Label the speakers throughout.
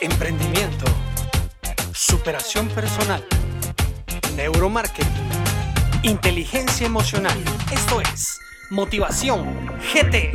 Speaker 1: emprendimiento, superación personal, neuromarketing, inteligencia emocional. Esto es Motivación GT.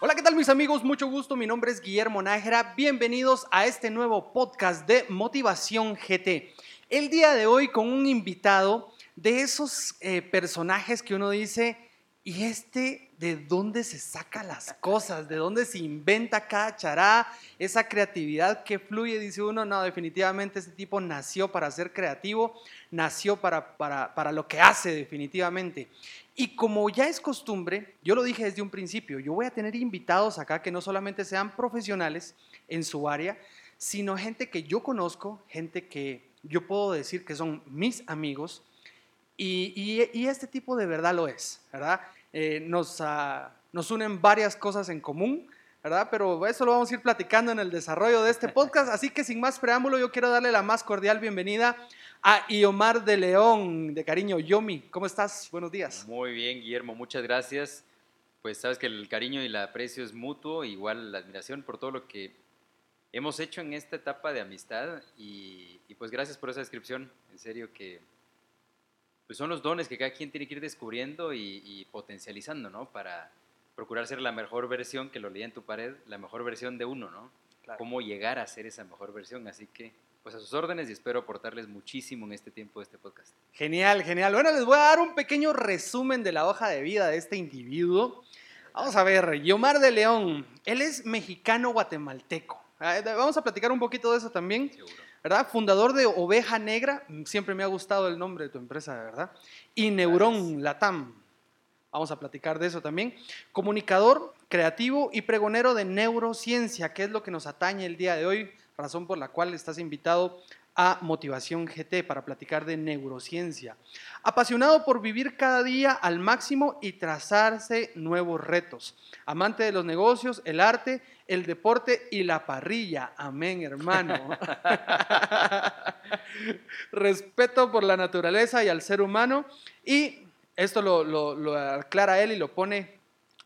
Speaker 1: Hola, ¿qué tal mis amigos? Mucho gusto, mi nombre es Guillermo Nájera. Bienvenidos a este nuevo podcast de Motivación GT. El día de hoy con un invitado de esos eh, personajes que uno dice, ¿y este de dónde se saca las cosas? ¿De dónde se inventa cada chará? Esa creatividad que fluye, dice uno, no, definitivamente este tipo nació para ser creativo, nació para, para, para lo que hace definitivamente. Y como ya es costumbre, yo lo dije desde un principio, yo voy a tener invitados acá que no solamente sean profesionales en su área, sino gente que yo conozco, gente que yo puedo decir que son mis amigos, y, este tipo de verdad lo es, ¿verdad? Eh, nos, uh, nos unen varias cosas en común, ¿verdad? Pero eso lo vamos a ir platicando en el desarrollo de este podcast. Así que sin más preámbulo, yo quiero darle la más cordial bienvenida a Iomar de León, de cariño Yomi. ¿Cómo estás? Buenos días.
Speaker 2: Muy bien, Guillermo, muchas gracias. Pues sabes que el cariño y el aprecio es mutuo, igual la admiración por todo lo que hemos hecho en esta etapa de amistad y pues gracias por esa descripción. En serio que pues son los dones que cada quien tiene que ir descubriendo y, potencializando, ¿no? Para procurar ser la mejor versión, que lo leía en tu pared, la mejor versión de uno, ¿no? Cómo llegar a ser esa mejor versión. Así que, pues a sus órdenes y espero aportarles muchísimo en este tiempo de este podcast.
Speaker 1: Genial, genial. Bueno, les voy a dar un pequeño resumen de la hoja de vida de este individuo. Vamos a ver, Yomar de León, él es mexicano guatemalteco. Ah, vamos a platicar un poquito de eso también. Seguro. ¿Verdad? Fundador de Oveja Negra, siempre me ha gustado el nombre de tu empresa, ¿verdad? Y Neurón Latam, vamos a platicar de eso también. Comunicador, creativo y pregonero de neurociencia, que es lo que nos atañe el día de hoy, razón por la cual estás invitado a Motivación GT para platicar de neurociencia. Apasionado por vivir cada día al máximo y trazarse nuevos retos. Amante de los negocios, el arte, el deporte y la parrilla. Amén, hermano. Respeto por la naturaleza y al ser humano. Y esto lo, lo aclara él y lo pone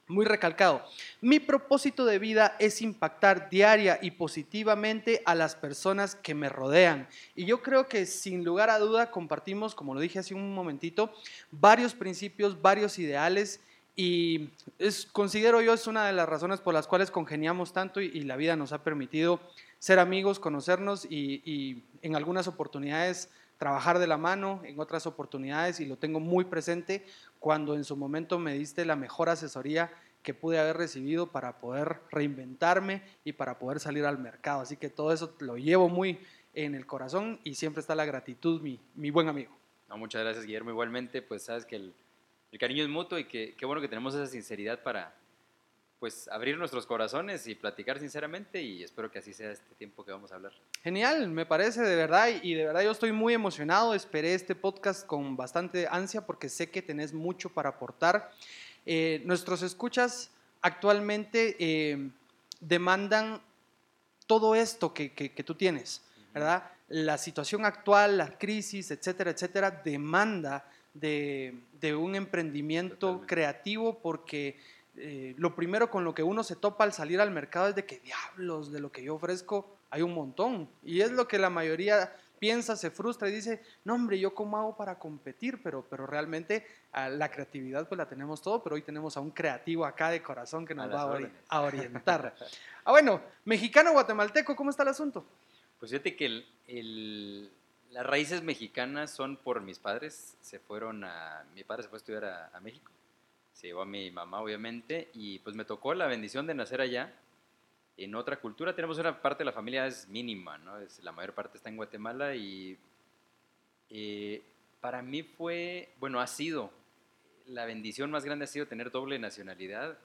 Speaker 1: muy recalcado. Mi propósito de vida es impactar diaria y positivamente a las personas que me rodean. Y yo creo que sin lugar a duda compartimos, como lo dije hace un momentito, varios principios, varios ideales y es, considero yo es una de las razones por las cuales congeniamos tanto y, la vida nos ha permitido ser amigos, conocernos y, en algunas oportunidades trabajar de la mano, en otras oportunidades, y lo tengo muy presente, cuando en su momento me diste la mejor asesoría que pude haber recibido para poder reinventarme y para poder salir al mercado. Así que todo eso lo llevo muy en el corazón y siempre está la gratitud, mi, mi buen amigo.
Speaker 2: No, muchas gracias, Guillermo. Igualmente, pues sabes que el, el cariño es mutuo y que qué bueno que tenemos esa sinceridad para pues abrir nuestros corazones y platicar sinceramente y espero que así sea este tiempo que vamos a hablar.
Speaker 1: Genial, me parece de verdad y de verdad yo estoy muy emocionado, esperé este podcast con bastante ansia porque sé que tenés mucho para aportar. Eh, nuestros escuchas actualmente eh, demandan todo esto que, que, tú tienes, ¿verdad? La situación actual, la crisis, etcétera, etcétera, demanda de, de un emprendimiento creativo porque eh, lo primero con lo que uno se topa al salir al mercado es de que diablos, de lo que yo ofrezco hay un montón. Y es lo que la mayoría piensa, se frustra y dice, no hombre, ¿yo cómo hago para competir? Pero, pero realmente la creatividad pues la tenemos todo, pero hoy tenemos a un creativo acá de corazón que nos va a, orientar. ah, bueno, mexicano, guatemalteco, ¿cómo está el asunto?
Speaker 2: Pues fíjate que el, las raíces mexicanas son por mis padres, se fueron a, mi padre se fue a estudiar a México se llevó a mi mamá, obviamente, y pues me tocó la bendición de nacer allá. En otra cultura tenemos una parte de la familia es mínima, ¿no? Es, la mayor parte está en Guatemala y eh, para mí fue, bueno, ha sido, la bendición más grande ha sido tener doble nacionalidad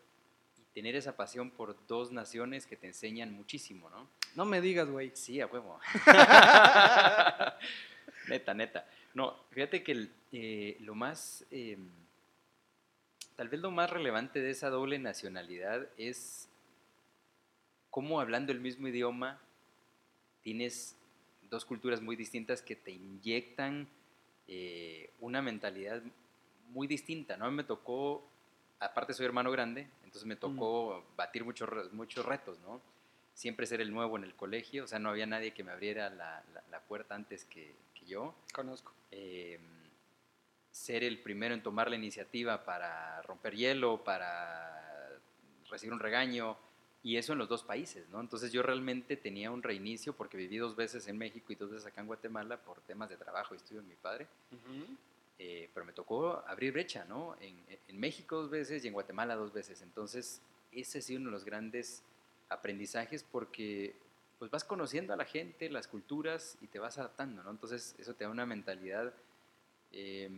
Speaker 2: tener esa pasión por dos naciones que te enseñan muchísimo, ¿no?
Speaker 1: No me digas, güey.
Speaker 2: Sí, a huevo. neta, neta. No, fíjate que eh, lo más... Em, tal vez lo más relevante de esa doble nacionalidad es cómo hablando el mismo idioma tienes dos culturas muy distintas que te inyectan eh, una mentalidad muy distinta, ¿no? A mí me tocó, aparte soy hermano grande, entonces me tocó batir muchos, muchos retos, ¿no? siempre ser el nuevo en el colegio, o sea, no había nadie que me abriera la, la- la puerta antes que, que yo.
Speaker 1: Conozco.
Speaker 2: Eh, ser el primero en tomar la iniciativa para romper hielo, para recibir un regaño, y eso en los dos países, ¿no? Entonces yo realmente tenía un reinicio porque viví dos veces en México y dos veces acá en Guatemala por temas de trabajo y estudio de mi padre. Eh, pero me tocó abrir brecha, ¿no? En, en México dos veces y en Guatemala dos veces. Entonces, ese ha sido uno de los grandes aprendizajes porque pues vas conociendo a la gente, las culturas y te vas adaptando, ¿no? Entonces, eso te da una mentalidad eh,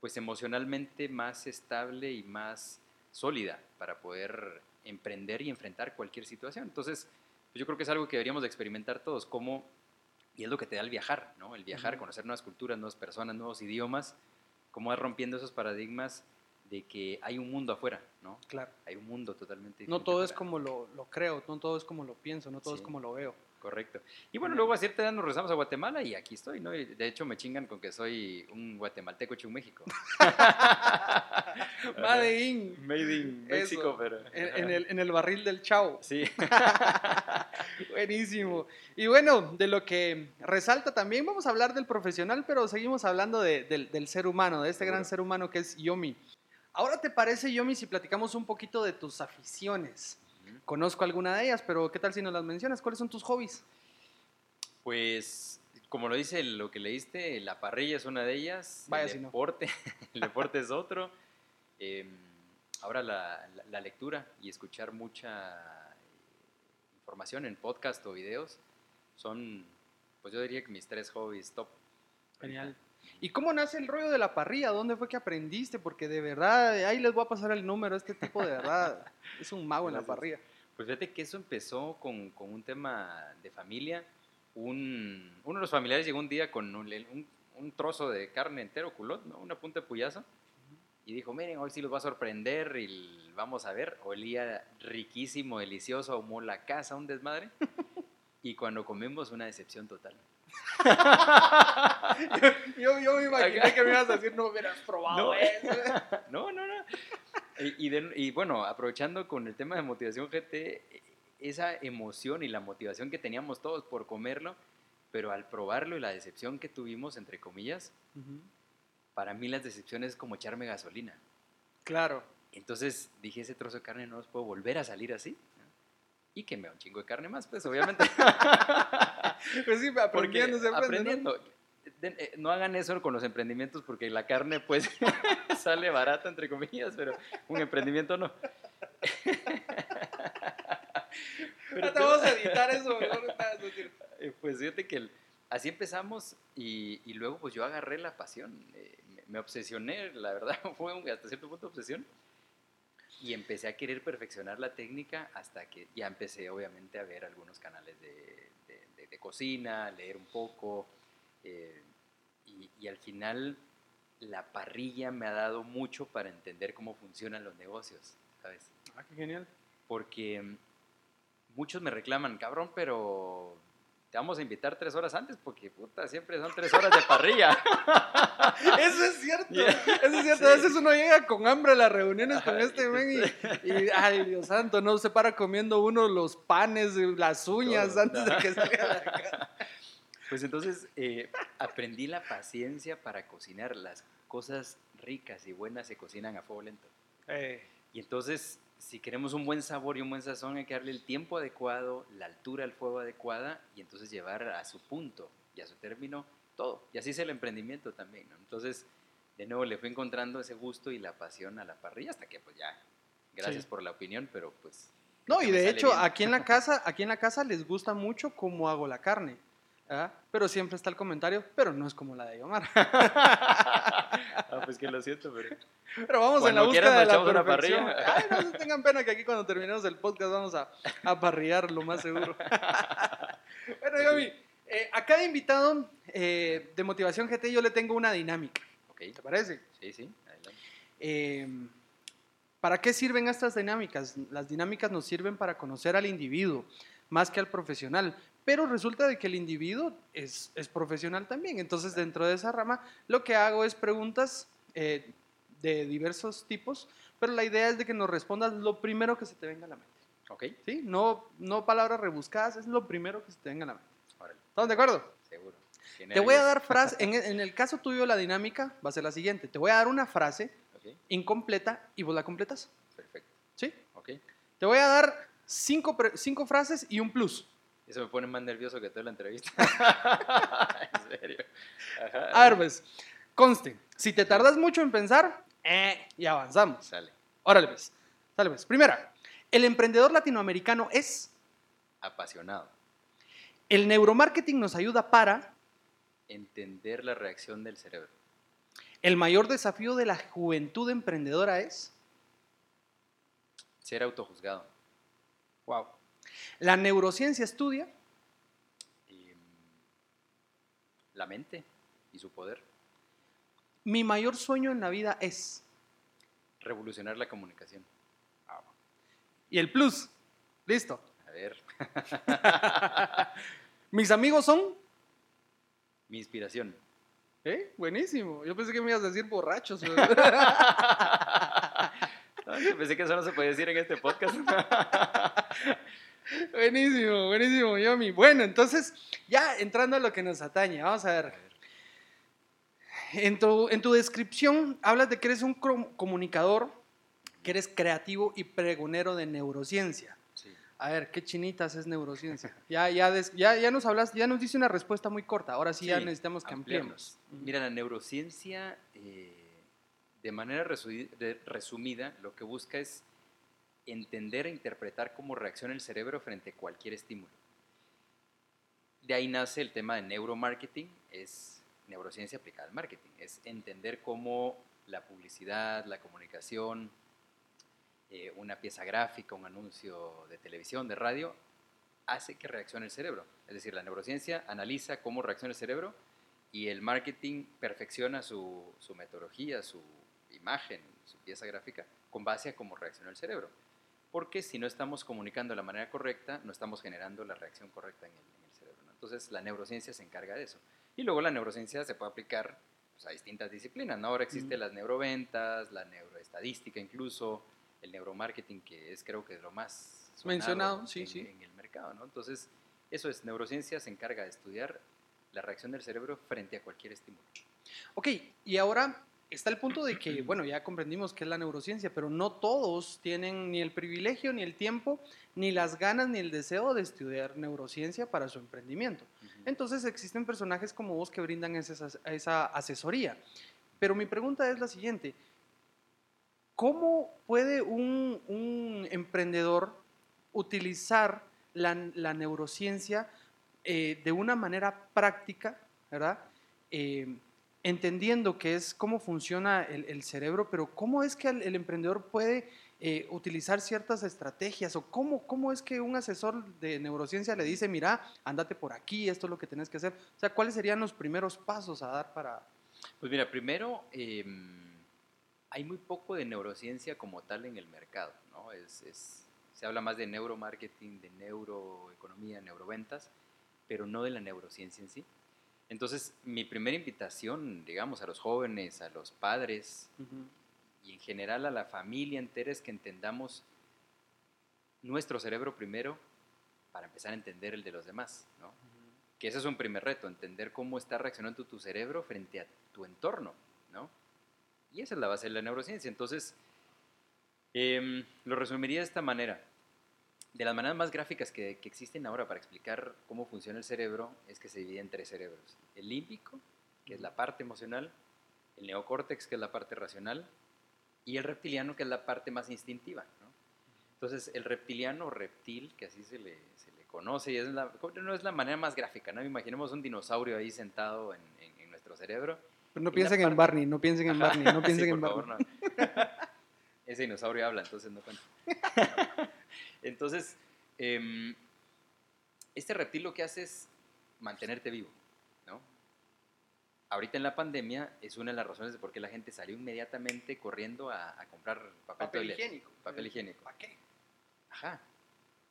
Speaker 2: pues emocionalmente más estable y más sólida para poder emprender y enfrentar cualquier situación. Entonces, pues yo creo que es algo que deberíamos de experimentar todos, cómo y es lo que te da el viajar, ¿no? El viajar, conocer nuevas culturas, nuevas personas, nuevos idiomas, cómo vas rompiendo esos paradigmas de que hay un mundo afuera, ¿no?
Speaker 1: Claro.
Speaker 2: Hay un mundo totalmente
Speaker 1: No
Speaker 2: diferente
Speaker 1: todo es como lo, lo creo, no todo es como lo pienso, no todo es como lo veo.
Speaker 2: Correcto. Y bueno, luego a cierta edad nos regresamos a Guatemala y aquí estoy, ¿no? Y de hecho me chingan con que soy un guatemalteco hecho en México.
Speaker 1: Made in,
Speaker 2: Made in México, pero...
Speaker 1: en, en el, en el barril del chavo.
Speaker 2: Sí.
Speaker 1: Buenísimo. Y bueno, de lo que resalta también, vamos a hablar del profesional, pero seguimos hablando de- del, del ser humano, de este gran ser humano que es Yomi. Ahora te parece, Yomi, si platicamos un poquito de tus aficiones. Conozco alguna de ellas, pero ¿qué tal si nos las mencionas? ¿Cuáles son tus hobbies?
Speaker 2: Pues, como lo dice lo que leíste, la parrilla es una de ellas,
Speaker 1: Vaya
Speaker 2: el
Speaker 1: si no.
Speaker 2: deporte, el deporte es otro. Eh, ahora la, la- la lectura y escuchar mucha eh, información en podcast o videos son, pues yo diría que mis tres hobbies top.
Speaker 1: Genial. ¿Y cómo nace el rollo de la parrilla? ¿Dónde fue que aprendiste? Porque de verdad, ahí les voy a pasar el número. Este tipo de verdad es un mago en la parrilla.
Speaker 2: Pues fíjate que eso empezó con, con un tema de familia. Un, uno de los familiares llegó un día con un, un- un trozo de carne entero, culot, ¿no? una punta de puyazo. Y dijo, miren, hoy sí los va a sorprender y vamos a ver. Olía riquísimo, delicioso, ahumó la casa, un desmadre. Y cuando comimos, una decepción total.
Speaker 1: Yo, yo me imaginé
Speaker 2: Acá.
Speaker 1: que me ibas a decir, no hubieras probado
Speaker 2: No.
Speaker 1: eso.
Speaker 2: No, no, no. Y, y de- y bueno, aprovechando con el tema de motivación GT, esa emoción y la motivación que teníamos todos por comerlo, pero al probarlo y la decepción que tuvimos, entre comillas, para mí las decepciones es como echarme gasolina.
Speaker 1: Claro.
Speaker 2: Entonces dije, ese trozo de carne no los puedo volver a salir así. Y que me da un chingo de carne más, pues obviamente.
Speaker 1: Pues sí,
Speaker 2: Porque
Speaker 1: aprendiendo se aprende, ¿no?
Speaker 2: aprendiendo. Eh, ¿no? hagan eso con los emprendimientos porque la carne pues sale barata entre comillas, pero un emprendimiento no. Pero
Speaker 1: te vamos a editar eso, no te vas a decir.
Speaker 2: Eh, Pues fíjate que el- así empezamos y, y luego pues yo agarré la pasión, eh, me, me obsesioné, la verdad fue un, hasta cierto punto obsesión y empecé a querer perfeccionar la técnica hasta que ya empecé obviamente a ver algunos canales de, de- de- de cocina, leer un poco eh, y, y al final la parrilla me ha dado mucho para entender cómo funcionan los negocios, ¿sabes?
Speaker 1: Ah, qué genial.
Speaker 2: porque mm, muchos me reclaman, cabrón, pero te vamos a invitar tres horas antes porque, puta, siempre son tres horas de parrilla.
Speaker 1: Eso es cierto.
Speaker 2: Yeah.
Speaker 1: Eso es cierto.
Speaker 2: Sí.
Speaker 1: A veces uno llega con hambre a las reuniones con este men y, y, ay, Dios santo, no se para comiendo uno los panes, las uñas
Speaker 2: Todo.
Speaker 1: antes de que salga de acá.
Speaker 2: Pues entonces eh, aprendí la paciencia para cocinar. Las cosas ricas y buenas se cocinan a fuego lento.
Speaker 1: Eh,
Speaker 2: Y entonces, si queremos un buen sabor y un buen sazón, hay que darle el tiempo adecuado, la altura al fuego adecuada y entonces llevar a su punto y a su término todo. Y así es el emprendimiento también, ¿no? Entonces, de nuevo, le fui encontrando ese gusto y la pasión a la parrilla hasta que, pues ya, gracias
Speaker 1: Sí.
Speaker 2: por la opinión, pero pues...
Speaker 1: No, y de hecho,
Speaker 2: bien.
Speaker 1: aquí en la casa, aquí en la casa les gusta mucho cómo hago la carne. ¿Ah? Pero siempre está el comentario, pero no es como la de Yomar.
Speaker 2: Ah, pues que lo siento, pero...
Speaker 1: Pero vamos en la búsqueda de la
Speaker 2: una
Speaker 1: perfección.
Speaker 2: parrilla.
Speaker 1: Ay, no se tengan pena que aquí cuando terminemos el podcast vamos a, a parrillar, lo más seguro. bueno, Yomi, eh, a cada invitado eh, de Motivación GT yo le tengo una dinámica.
Speaker 2: Ok,
Speaker 1: ¿Te parece?
Speaker 2: sí, sí, adelante.
Speaker 1: Eh, ¿Para qué sirven estas dinámicas? Las dinámicas nos sirven para conocer al individuo más que al profesional. Pero resulta de que el individuo es, es profesional también. Entonces, dentro de esa rama, lo que hago es preguntas eh, de diversos tipos, pero la idea es de que nos respondas lo primero que se te venga a la mente.
Speaker 2: Ok,
Speaker 1: ¿Sí? No, no palabras rebuscadas, es lo primero que se te venga a la mente.
Speaker 2: órale,
Speaker 1: ¿Estamos de acuerdo?
Speaker 2: seguro.
Speaker 1: Te voy a dar frase, en, en el caso tuyo la dinámica va a ser la siguiente. Te voy a dar una frase
Speaker 2: Ok,
Speaker 1: incompleta y vos la completas.
Speaker 2: perfecto.
Speaker 1: ¿Sí?
Speaker 2: Ok,
Speaker 1: Te voy a dar cinco, cinco frases y un plus.
Speaker 2: Eso me pone más nervioso que toda la entrevista. en serio. Ajá,
Speaker 1: A ver, pues, conste, si te tardas mucho en pensar, eh, y avanzamos.
Speaker 2: Sale.
Speaker 1: Órale, pues. Sale, pues. Primera, el emprendedor latinoamericano es,
Speaker 2: Apasionado.
Speaker 1: el neuromarketing nos ayuda para,
Speaker 2: Entender la reacción del cerebro.
Speaker 1: el mayor desafío de la juventud emprendedora es,
Speaker 2: Ser autojuzgado.
Speaker 1: wow, la neurociencia estudia,
Speaker 2: mm, la mente y su poder.
Speaker 1: mi mayor sueño en la vida es,
Speaker 2: Revolucionar la comunicación.
Speaker 1: y el plus, listo.
Speaker 2: A ver,
Speaker 1: Mis amigos son,
Speaker 2: mi inspiración.
Speaker 1: ¿eh? Buenísimo. Yo pensé que me ibas a decir borrachos.
Speaker 2: pensé que eso no se podía decir en este podcast.
Speaker 1: buenísimo, buenísimo, Yomi. Bueno, entonces, ya entrando a lo que nos atañe, vamos a ver. En tu, en tu descripción hablas de que eres un comunicador, que eres creativo y pregonero de neurociencia.
Speaker 2: Sí.
Speaker 1: A ver, ¿qué chinitas es neurociencia? Ya, ya, des- ya, ya nos hablas, ya nos dice una respuesta muy corta. Ahora sí, ya necesitamos que ampliemos.
Speaker 2: Mira, la neurociencia, eh, de manera resumida, lo que busca es entender e interpretar cómo reacciona el cerebro frente a cualquier estímulo. De ahí nace el tema de neuromarketing, es neurociencia aplicada al marketing, es entender cómo la publicidad, la comunicación, eh, una pieza gráfica, un anuncio de televisión, de radio, hace que reaccione el cerebro. Es decir, la neurociencia analiza cómo reacciona el cerebro y el marketing perfecciona su, su metodología, su imagen, su pieza gráfica, con base a cómo reacciona el cerebro. Porque si no estamos comunicando de la manera correcta, no estamos generando la reacción correcta en el, en el cerebro. ¿no? Entonces, la neurociencia se encarga de eso. Y luego la neurociencia se puede aplicar pues, a distintas disciplinas. ¿no? Ahora existen
Speaker 1: Mm.
Speaker 2: las neuroventas, la neuroestadística incluso, el neuromarketing, que es creo que lo más
Speaker 1: Mencionado, sí,
Speaker 2: en,
Speaker 1: sí.
Speaker 2: en el mercado. ¿no? Entonces, eso es, neurociencia se encarga de estudiar la reacción del cerebro frente a cualquier estímulo.
Speaker 1: Ok, y ahora está el punto de que, bueno, ya comprendimos que es la neurociencia, pero no todos tienen ni el privilegio, ni el tiempo, ni las ganas, ni el deseo de estudiar neurociencia para su emprendimiento. Entonces existen personajes como vos que brindan esa, esa asesoría. Pero mi pregunta es la siguiente. ¿Cómo puede un, un emprendedor utilizar la, la neurociencia eh, de una manera práctica, ¿verdad? Eh, entendiendo que es cómo funciona el, cerebro, pero cómo es que el, emprendedor puede eh, utilizar ciertas estrategias o cómo, cómo es que un asesor de neurociencia le dice, mira, andate por aquí, esto es lo que tenés que hacer. O sea, ¿cuáles serían los primeros pasos a dar para...
Speaker 2: Pues mira, primero, eh, hay muy poco de neurociencia como tal en el mercado, ¿no? Es, es, se habla más de neuromarketing, de neuroeconomía, neuroventas, pero no de la neurociencia en sí. Entonces, mi primera invitación, digamos, a los jóvenes, a los padres
Speaker 1: Uh -huh.
Speaker 2: y en general a la familia entera es que entendamos nuestro cerebro primero para empezar a entender el de los demás, ¿no? Uh -huh. Que ese es un primer reto, entender cómo está reaccionando tu cerebro frente a tu entorno, ¿no? Y esa es la base de la neurociencia. Entonces, eh, lo resumiría de esta manera. De las maneras más gráficas que, que, existen ahora para explicar cómo funciona el cerebro es que se divide en tres cerebros. El límbico, que es la parte emocional, el neocórtex, que es la parte racional, y el reptiliano, que es la parte más instintiva. ¿no? Entonces, el reptiliano o reptil, que así se le, se le conoce, y es la, no es la manera más gráfica. ¿no? Imaginemos un dinosaurio ahí sentado en, en, en nuestro cerebro.
Speaker 1: Pero no piensen en Barney, no piensen en Barney, no piensen
Speaker 2: sí,
Speaker 1: en
Speaker 2: por
Speaker 1: Barney.
Speaker 2: Favor, no. Ese dinosaurio habla, entonces no cuenta. Entonces, eh, este reptil lo que hace es mantenerte vivo, ¿no? Ahorita en la pandemia es una de las razones de por qué la gente salió inmediatamente corriendo a, a comprar papel,
Speaker 1: papel
Speaker 2: toilet,
Speaker 1: higiénico.
Speaker 2: Papel higiénico.
Speaker 1: ¿Para qué?
Speaker 2: Ajá.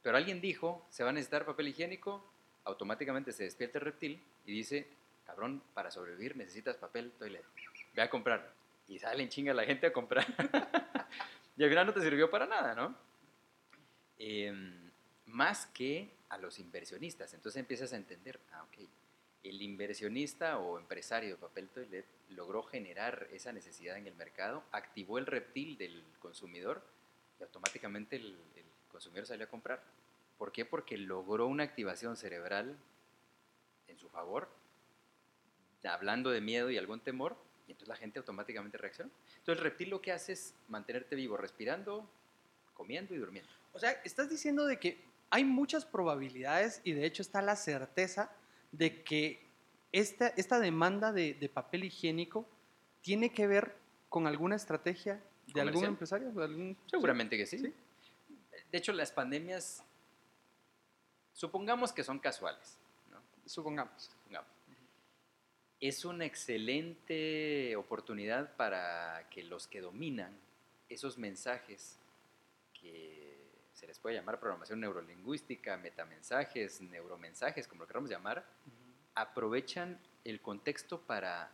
Speaker 2: Pero alguien dijo, se va a necesitar papel higiénico, automáticamente se despierta el reptil y dice, cabrón, para sobrevivir necesitas papel toilet. Ve a comprar. Y sale en chinga la gente a comprar. y al final no te sirvió para nada, ¿no? Em, más que a los inversionistas. Entonces empiezas a entender, ah, ok, el inversionista o empresario de papel toilet logró generar esa necesidad en el mercado, activó el reptil del consumidor y automáticamente el, consumidor salió a comprar. ¿Por qué? Porque logró una activación cerebral en su favor, hablando de miedo y algún temor, y entonces la gente automáticamente reacciona. Entonces el reptil lo que hace es mantenerte vivo, respirando, comiendo y durmiendo.
Speaker 1: O sea, estás diciendo de que hay muchas probabilidades y de hecho está la certeza de que esta, esta demanda de, de papel higiénico tiene que ver con alguna estrategia de algún empresario. de algún-
Speaker 2: Seguramente que sí.
Speaker 1: Sí.
Speaker 2: De hecho, las pandemias, supongamos que son casuales, ¿no?
Speaker 1: Supongamos.
Speaker 2: Supongamos. Es una excelente oportunidad para que los que dominan esos mensajes que se les puede llamar programación neurolingüística, metamensajes, neuromensajes, como lo queramos llamar, aprovechan el contexto para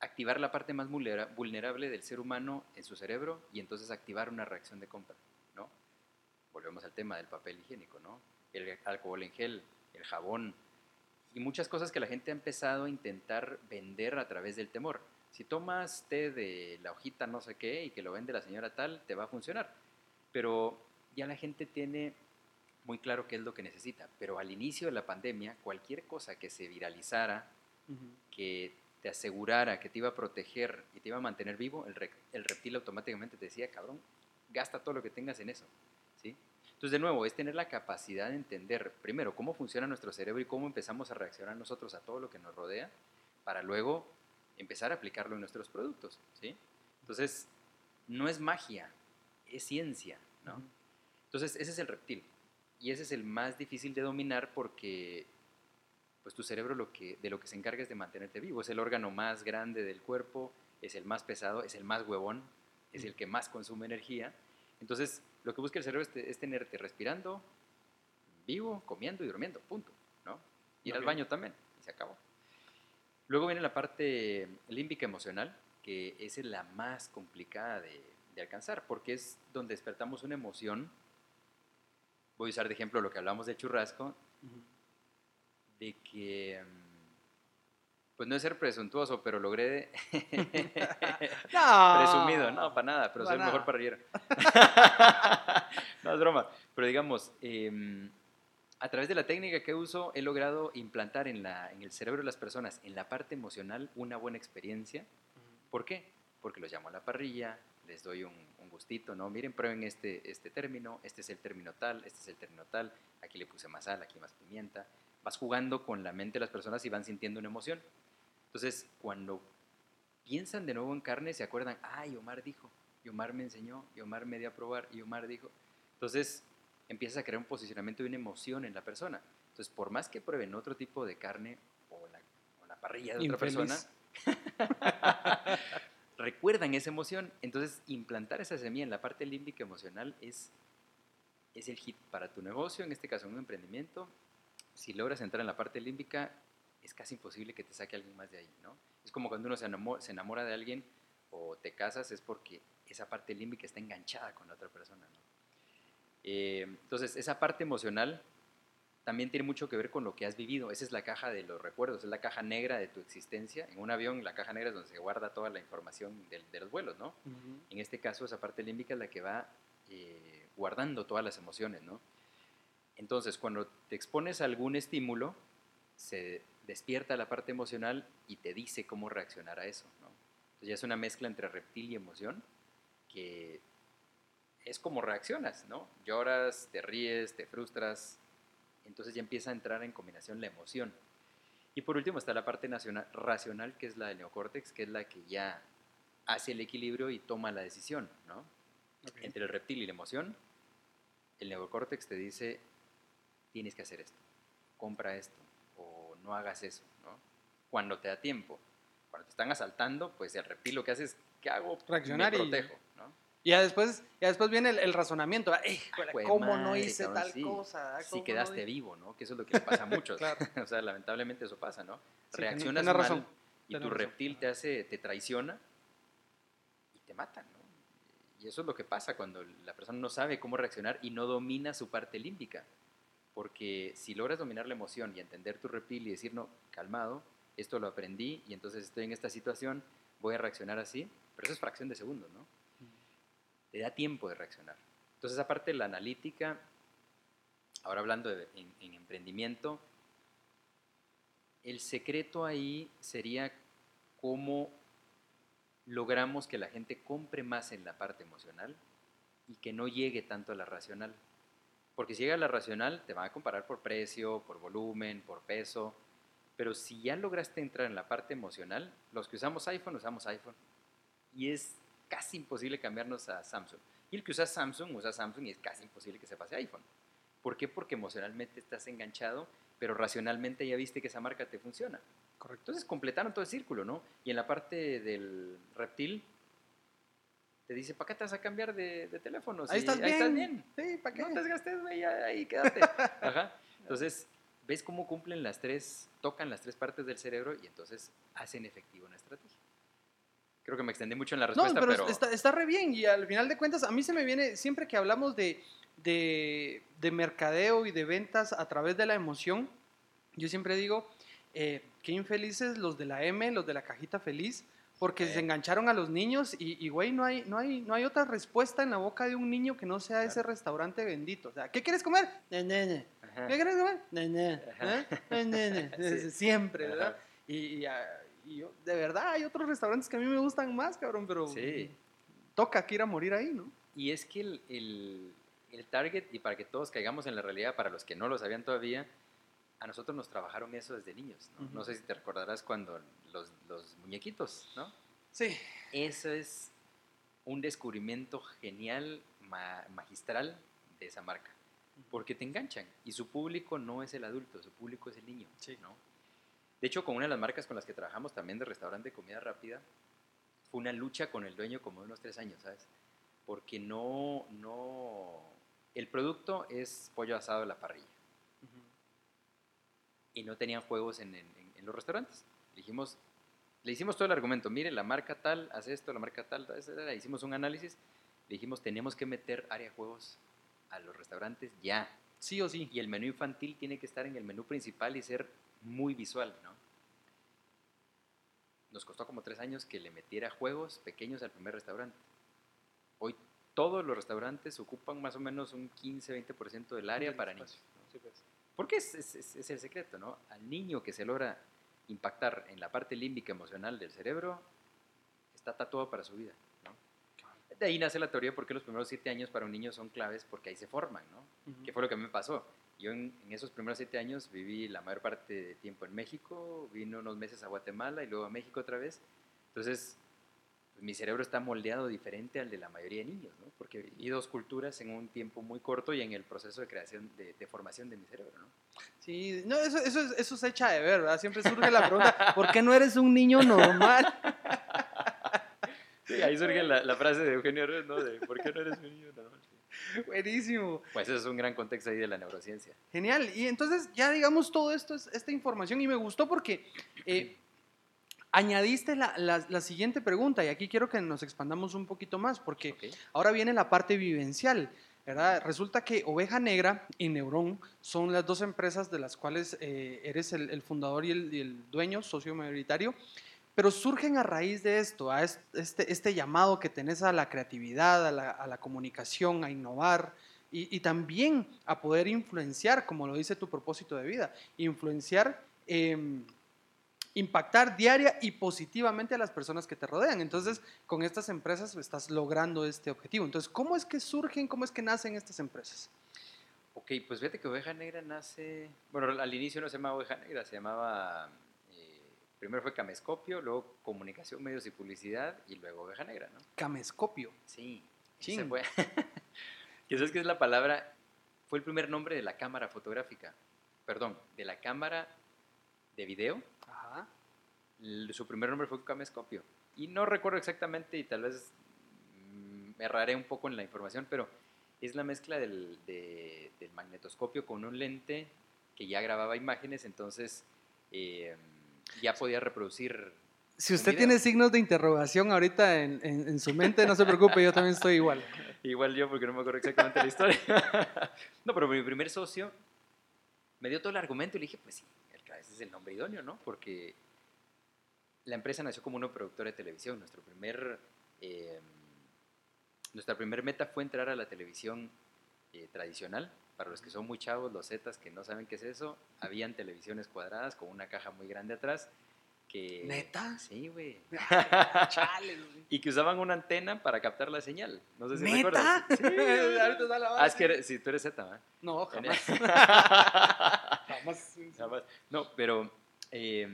Speaker 2: activar la parte más vulnera- vulnerable del ser humano en su cerebro y entonces activar una reacción de compra, ¿no? Volvemos al tema del papel higiénico, ¿no? El alcohol en gel, el jabón y muchas cosas que la gente ha empezado a intentar vender a través del temor. Si tomas té de la hojita no sé qué y que lo vende la señora tal, te va a funcionar. Pero ya la gente tiene muy claro qué es lo que necesita. Pero al inicio de la pandemia, cualquier cosa que se viralizara, que te asegurara que te iba a proteger y te iba a mantener vivo, el, re- el reptil automáticamente te decía, cabrón, gasta todo lo que tengas en eso. ¿sí? Entonces, de nuevo, es tener la capacidad de entender, primero, cómo funciona nuestro cerebro y cómo empezamos a reaccionar nosotros a todo lo que nos rodea, para luego empezar a aplicarlo en nuestros productos. ¿sí? Entonces, no es magia, es ciencia. ¿no? Entonces, ese es el reptil. Y ese es el más difícil de dominar porque pues tu cerebro lo que, de lo que se encarga es de mantenerte vivo. Es el órgano más grande del cuerpo, es el más pesado, es el más huevón, es el que más consume energía. Entonces, lo que busca el cerebro es, te- es tenerte respirando, vivo, comiendo y durmiendo, punto. ¿no? Ir al baño también, y se acabó. Luego viene la parte límbica emocional, que esa es la más complicada de, de alcanzar, porque es donde despertamos una emoción. Voy a usar de ejemplo lo que hablamos del churrasco, de que, mm, pues no es ser presuntuoso, pero logré,
Speaker 1: No.
Speaker 2: presumido, no, para nada, pero
Speaker 1: Pa'
Speaker 2: soy el mejor
Speaker 1: nada.
Speaker 2: parrillero. no, es broma, pero digamos, em, a través de la técnica que uso, he logrado implantar en, la, en el cerebro de las personas, en la parte emocional, una buena experiencia. ¿Por qué? Porque los llamo a la parrilla, les doy un, un gustito, ¿no? Miren, prueben este, este término, este es el término tal, este es el término tal, aquí le puse más sal, aquí más pimienta. Vas jugando con la mente de las personas y van sintiendo una emoción. Entonces, cuando piensan de nuevo en carne, se acuerdan, ay, Omar dijo, y Omar me enseñó, y Omar me dio a probar, y Omar dijo. Entonces, empiezas a crear un posicionamiento y una emoción en la persona. Entonces, por más que prueben otro tipo de carne o la, o la parrilla de otra
Speaker 1: Infeliz.
Speaker 2: persona, recuerdan esa emoción. Entonces, implantar esa semilla en la parte límbica emocional es, es el hit para tu negocio, en este caso un emprendimiento. Si logras entrar en la parte límbica, es casi imposible que te saque alguien más de ahí, ¿no? Es como cuando uno se enamora, se enamora de alguien o te casas, es porque esa parte límbica está enganchada con la otra persona, ¿no? Eh, entonces, esa parte emocional también tiene mucho que ver con lo que has vivido. Esa es la caja de los recuerdos, es la caja negra de tu existencia. En un avión, la caja negra es donde se guarda toda la información del- de, los vuelos, ¿no? En este caso, esa parte límbica es la que va eh, guardando todas las emociones, ¿no? Entonces, cuando te expones a algún estímulo, se despierta la parte emocional y te dice cómo reaccionar a eso, ¿no? Entonces ya es una mezcla entre reptil y emoción que es como reaccionas, ¿no? Lloras, te ríes, te frustras, entonces ya empieza a entrar en combinación la emoción. Y por último está la parte nacional- racional, que es la del neocórtex, que es la que ya hace el equilibrio y toma la decisión, ¿no? Entre el reptil y la emoción, el neocórtex te dice, tienes que hacer esto, compra esto, o no hagas eso, ¿no? Cuando te da tiempo. Cuando te están asaltando, pues el reptil lo que hace es, ¿qué hago?
Speaker 1: Reaccionar
Speaker 2: Me protejo, ¿no?
Speaker 1: Y ya después, ya después viene el, el razonamiento. "Ah, ¿Cómo no
Speaker 2: madre,
Speaker 1: hice
Speaker 2: cabrón,
Speaker 1: tal
Speaker 2: sí.
Speaker 1: cosa? Ah,
Speaker 2: Si
Speaker 1: ¿Cómo no
Speaker 2: quedaste
Speaker 1: di-?"
Speaker 2: vivo, ¿no? Que eso es lo que le pasa a muchos.
Speaker 1: Claro.
Speaker 2: o sea, lamentablemente eso pasa, ¿no?
Speaker 1: Sí,
Speaker 2: Reaccionas mal
Speaker 1: razón,
Speaker 2: y
Speaker 1: tenés
Speaker 2: tu
Speaker 1: razón.
Speaker 2: reptil te hace, te traiciona y te mata, ¿no? y eso es lo que pasa cuando la persona no sabe cómo reaccionar y no domina su parte límbica. Porque si logras dominar la emoción y entender tu reptil y decir, no, calmado, esto lo aprendí y entonces estoy en esta situación, voy a reaccionar así, pero eso es fracción de segundo, ¿no? Te da tiempo de reaccionar. Entonces, aparte de la analítica, ahora hablando de, en, en emprendimiento, el secreto ahí sería cómo logramos que la gente compre más en la parte emocional y que no llegue tanto a la racional. Porque si llega a la racional, te van a comparar por precio, por volumen, por peso. Pero si ya lograste entrar en la parte emocional, los que usamos iPhone, usamos iPhone. Y es casi imposible cambiarnos a Samsung. Y el que usa Samsung, usa Samsung y es casi imposible que se pase a iPhone. ¿Por qué? Porque emocionalmente estás enganchado, pero racionalmente ya viste que esa marca te funciona.
Speaker 1: Correcto.
Speaker 2: Entonces completaron todo el círculo, ¿no? Y en la parte del reptil, te dice, ¿para qué te vas a cambiar de, de teléfono?
Speaker 1: Ahí estás bien.
Speaker 2: Estás bien.
Speaker 1: Sí, ¿para qué?
Speaker 2: No te desgastes, güey, ahí quédate. Ajá. Entonces, ¿ves cómo cumplen las tres, tocan las tres partes del cerebro y entonces hacen efectivo una estrategia? Creo que me extendí mucho en la
Speaker 1: No,
Speaker 2: respuesta,
Speaker 1: pero,
Speaker 2: pero...
Speaker 1: Está, está re bien y al final de cuentas a mí se me viene, siempre que hablamos de, de, de mercadeo y de ventas a través de la emoción, yo siempre digo, eh, qué infelices los de la M, los de la cajita feliz, porque
Speaker 2: Sí.
Speaker 1: se engancharon a los niños y, güey, no hay, no, hay, no hay otra respuesta en la boca de un niño que no sea ese restaurante bendito. O sea, ¿qué quieres comer? Ne, ne, ne.
Speaker 2: Ajá.
Speaker 1: ¿Qué quieres comer? Ne, ne.
Speaker 2: Ajá.
Speaker 1: ¿Eh? Ne, ne, ne.
Speaker 2: Sí.
Speaker 1: Siempre,
Speaker 2: Ajá.
Speaker 1: ¿verdad? Y, y, ah, y yo, de verdad, hay otros restaurantes que a mí me gustan más, cabrón, pero
Speaker 2: Sí.
Speaker 1: toca que ir a morir ahí, ¿no?
Speaker 2: Y es que el, el- el target, y para que todos caigamos en la realidad, para los que no lo sabían todavía, a nosotros nos trabajaron eso desde niños. ¿no? No sé si te recordarás cuando los, los muñequitos, ¿no?
Speaker 1: Sí.
Speaker 2: Eso es un descubrimiento genial, ma- magistral de esa marca. Porque te enganchan. Y su público no es el adulto, su público es el niño.
Speaker 1: Sí.
Speaker 2: ¿no? De hecho, con una de las marcas con las que trabajamos también de restaurante de comida rápida, fue una lucha con el dueño como de unos tres años, ¿sabes? Porque no, no... El producto es pollo asado de la parrilla y no tenían juegos en, en- en los restaurantes. Le dijimos, le hicimos todo el argumento, mire, la marca tal hace esto, la marca tal, tal, etcétera. hicimos un análisis, le dijimos, tenemos que meter área de juegos a los restaurantes ya.
Speaker 1: Sí o sí.
Speaker 2: Y el menú infantil tiene que estar en el menú principal y ser muy visual, ¿no? Nos costó como tres años que le metiera juegos pequeños al primer restaurante. Hoy todos los restaurantes ocupan más o menos un 15-20% del área para
Speaker 1: espacio.
Speaker 2: niños. ¿no? Porque es, es- es- es el secreto, ¿no? Al niño que se logra impactar en la parte límbica emocional del cerebro, está tatuado para su vida, ¿no? De ahí nace la teoría porque los primeros siete años para un niño son claves porque ahí se forman, ¿no?
Speaker 1: Ujú.
Speaker 2: ¿Qué fue lo que a mí me pasó? Yo en, en esos primeros siete años viví la mayor parte de tiempo en México, vine unos meses a Guatemala y luego a México otra vez. Entonces, pues, mi cerebro está moldeado diferente al de la mayoría de niños, ¿no? Porque viví dos culturas en un tiempo muy corto y en el proceso de creación, de, de formación de mi cerebro, ¿no?
Speaker 1: Sí, no, eso, eso, es- eso se echa de ver, ¿verdad? Siempre surge la pregunta, ¿por qué no eres un niño normal?
Speaker 2: Sí, ahí surge la, la frase de Eugenio Herrera, ¿no? De ¿por qué no eres un niño normal?
Speaker 1: Buenísimo.
Speaker 2: Pues eso es un gran contexto ahí de la neurociencia.
Speaker 1: Genial. Y entonces ya digamos todo esto, es- esta información, y me gustó porque eh, añadiste la, la- la siguiente pregunta, y aquí quiero que nos expandamos un poquito más, porque ahora viene la parte vivencial. ¿verdad? Resulta que Oveja Negra y Neuron son las dos empresas de las cuales eh, eres el, el fundador y el, y el dueño, socio mayoritario, pero surgen a raíz de esto, a est- este, este llamado que tenés a la creatividad, a la, a comunicación, a innovar y, también a poder influenciar, como lo dice tu propósito de vida, influenciar, em, impactar diaria y positivamente a las personas que te rodean. Entonces, con estas empresas estás logrando este objetivo. Entonces, ¿cómo es que surgen, cómo es que nacen estas empresas?
Speaker 2: Ok, pues fíjate que Oveja Negra nace, bueno, al inicio no se llamaba Oveja Negra, se llamaba, primero fue Camescopio, luego Comunicación, Medios y Publicidad y luego Oveja Negra, ¿no?
Speaker 1: Camescopio.
Speaker 2: Sí,
Speaker 1: Chin.
Speaker 2: se fue. ¿Qué sabes qué es la palabra? Fue el primer nombre de la cámara fotográfica, perdón, de la cámara de video,
Speaker 1: Ajá.
Speaker 2: su primer nombre fue Camescopio. Y no recuerdo exactamente y tal vez mm, me erraré un poco en la información, pero es la mezcla del, de- del magnetoscopio con un lente que ya grababa imágenes, entonces eh, ya podía reproducir
Speaker 1: Si usted tiene signos de interrogación ahorita en, en- en su mente, no se preocupe, yo también estoy igual.
Speaker 2: Igual yo, porque no me acuerdo exactamente la historia. no, pero mi primer socio me dio todo el argumento y le dije, pues sí, el- ese es el nombre idóneo, ¿no? Porque la empresa nació como una productora de televisión. Nuestro primer, eh, nuestra primer meta fue entrar a la televisión eh, tradicional. Para los que son muy chavos, los zetas que no saben qué es eso, habían televisiones cuadradas con una caja muy grande atrás. Que,
Speaker 1: ¿Neta?
Speaker 2: Sí, güey. Y que usaban una antena para captar la señal. No sé si
Speaker 1: ¿Neta?
Speaker 2: recuerdas. Sí.
Speaker 1: Ahorita está la
Speaker 2: Ah, es que eres- sí, tú eres Z, ¿verdad?
Speaker 1: No, jamás. jamás.
Speaker 2: Jamás. No, pero eh,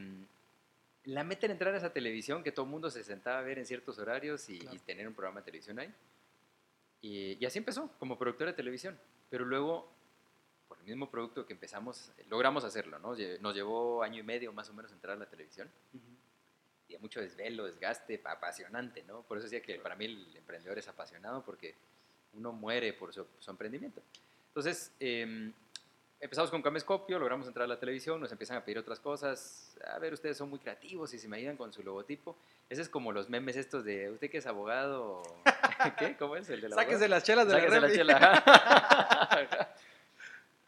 Speaker 2: la meta era entrar a esa televisión que todo el mundo se sentaba a ver en ciertos horarios y,
Speaker 1: Claro.
Speaker 2: y tener un programa de televisión ahí. Y, y así empezó, como productor de televisión. Pero luego, por el mismo producto que empezamos, eh, logramos hacerlo, ¿no? Nos llevó año y medio más o menos entrar a la televisión. Y mucho desvelo, desgaste, apasionante, ¿no? Por eso decía que para mí el emprendedor es apasionado porque uno muere por su, su emprendimiento. Entonces, eh, empezamos con Camescopio, logramos entrar a la televisión, nos empiezan a pedir otras cosas. A ver, ustedes son muy creativos y se me ayudan con su logotipo. Ese es como los memes estos de, ¿usted que es abogado? ¿Qué? ¿Cómo es el de la
Speaker 1: Sáquese las chelas de
Speaker 2: Sáquese
Speaker 1: la
Speaker 2: la chela.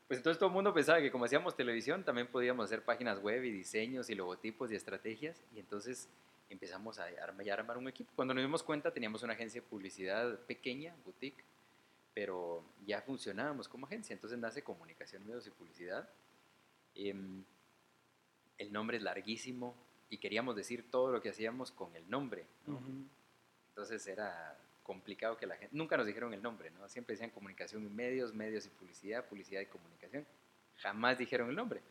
Speaker 2: Pues entonces todo el mundo pensaba que como hacíamos televisión, también podíamos hacer páginas web y diseños y logotipos y estrategias. Y entonces empezamos a armar, a armar un equipo. Cuando nos dimos cuenta, teníamos una agencia de publicidad pequeña, boutique, pero ya funcionábamos como agencia. Entonces nace Comunicación, Medios y Publicidad. Em, el nombre es larguísimo y queríamos decir todo lo que hacíamos con el nombre. ¿no?
Speaker 1: Ujú.
Speaker 2: Entonces era complicado que la gente... Nunca nos dijeron el nombre, ¿no? Siempre decían comunicación y medios, medios y publicidad, publicidad y comunicación. Jamás dijeron el nombre.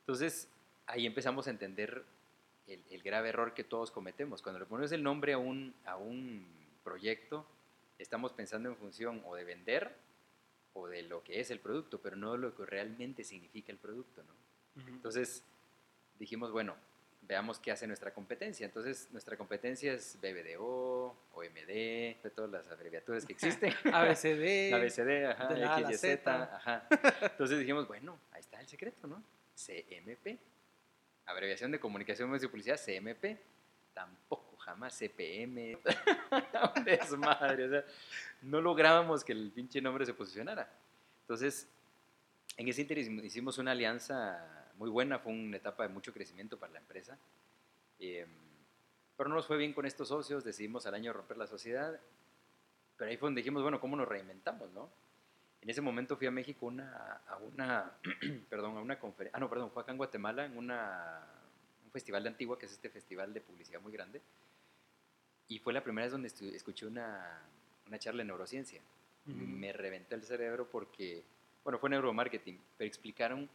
Speaker 2: Entonces ahí empezamos a entender el, el grave error que todos cometemos. Cuando le ponemos el nombre a un, a un proyecto, estamos pensando en función o de vender o de lo que es el producto, pero no de lo que realmente significa el producto. Entonces dijimos, bueno, veamos qué hace nuestra competencia. Entonces nuestra competencia es BBDO, OMD, de todas las abreviaturas que existen.
Speaker 1: ABCD.
Speaker 2: La BCD, ajá,
Speaker 1: de la
Speaker 2: XYZ,
Speaker 1: Z.
Speaker 2: ajá. Entonces dijimos, bueno, ahí está el secreto, ¿no? CMP. Abreviación de comunicación, medios y publicidad, CMP. Tampoco, jamás CPM. Un desmadre, o sea, no lográbamos que el pinche nombre se posicionara. Entonces, en ese inter hicimos una alianza muy buena, fue una etapa de mucho crecimiento para la empresa. Eh, pero no nos fue bien con estos socios, decidimos al año romper la sociedad. Pero ahí fue donde dijimos, bueno, ¿cómo nos reinventamos, no? En ese momento fui a México a una, perdón, a una conferencia, ah, no, perdón, fue acá en Guatemala, en una, un festival de Antigua, que es este festival de publicidad muy grande. Y fue la primera vez donde escuché una, una charla de neurociencia.
Speaker 1: Ujú.
Speaker 2: Me reventó el cerebro porque, bueno, fue neuromarketing, pero explicaron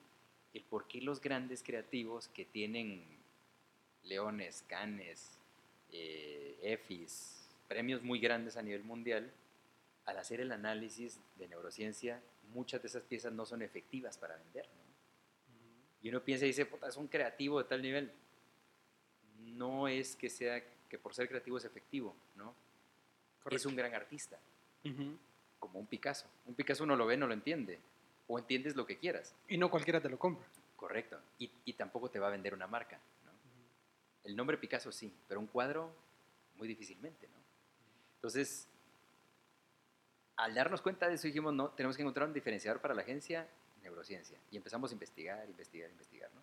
Speaker 2: el por qué los grandes creativos que tienen leones, canes, eh, EFIs, premios muy grandes a nivel mundial, al hacer el análisis de neurociencia, muchas de esas piezas no son efectivas para vender. ¿no? Y uno piensa y dice, puta, es un creativo de tal nivel. No es que sea que por ser creativo es efectivo, ¿no? Es
Speaker 1: Correcto.
Speaker 2: un gran artista, como un Picasso. Un Picasso uno lo ve, no lo entiende. O entiendes lo que quieras.
Speaker 1: Y no cualquiera te lo compra.
Speaker 2: Correcto. Y, y tampoco te va a vender una marca. ¿no? El nombre Picasso sí, pero un cuadro muy difícilmente. ¿no? Entonces, al darnos cuenta de eso dijimos, no, tenemos que encontrar un diferenciador para la agencia, neurociencia. Y empezamos a investigar, investigar, investigar. ¿no?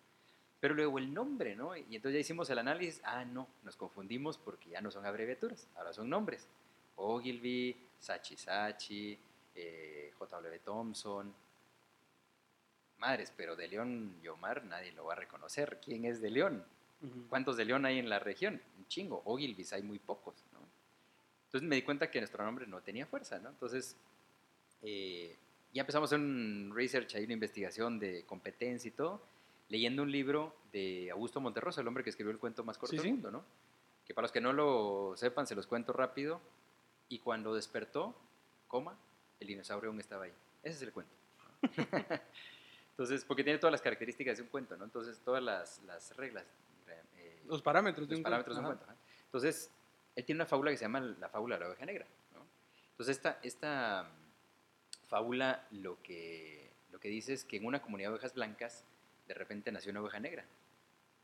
Speaker 2: Pero luego el nombre, ¿no? Y entonces ya hicimos el análisis, ah, no, nos confundimos porque ya no son abreviaturas, ahora son nombres. Ogilvy, Sachi Sachi, eh, JW Thompson, madres, pero de León y Omar nadie lo va a reconocer. ¿Quién es de León? ¿Cuántos de León hay en la región? Un chingo. Ogilvys hay muy pocos, ¿no? Entonces me di cuenta que nuestro nombre no tenía fuerza, ¿no? Entonces eh, ya empezamos un research, ahí una investigación de competencia y todo, leyendo un libro de Augusto Monterrosa, el hombre que escribió el cuento más corto
Speaker 1: Sí,
Speaker 2: del
Speaker 1: sí.
Speaker 2: mundo, ¿no? Que para los que no lo sepan, se los cuento rápido. Y cuando despertó, coma, el dinosaurio aún estaba ahí. Ese es el cuento. Entonces, porque tiene todas las características de un cuento, ¿no? Entonces, todas las, las reglas, eh,
Speaker 1: Los parámetros de un
Speaker 2: parámetros de un cuento. ajá. Entonces, él tiene una fábula que se llama la fábula de la oveja negra. ¿no? Entonces, esta, esta fábula lo que, lo que dice es que en una comunidad de ovejas blancas, de repente nació una oveja negra.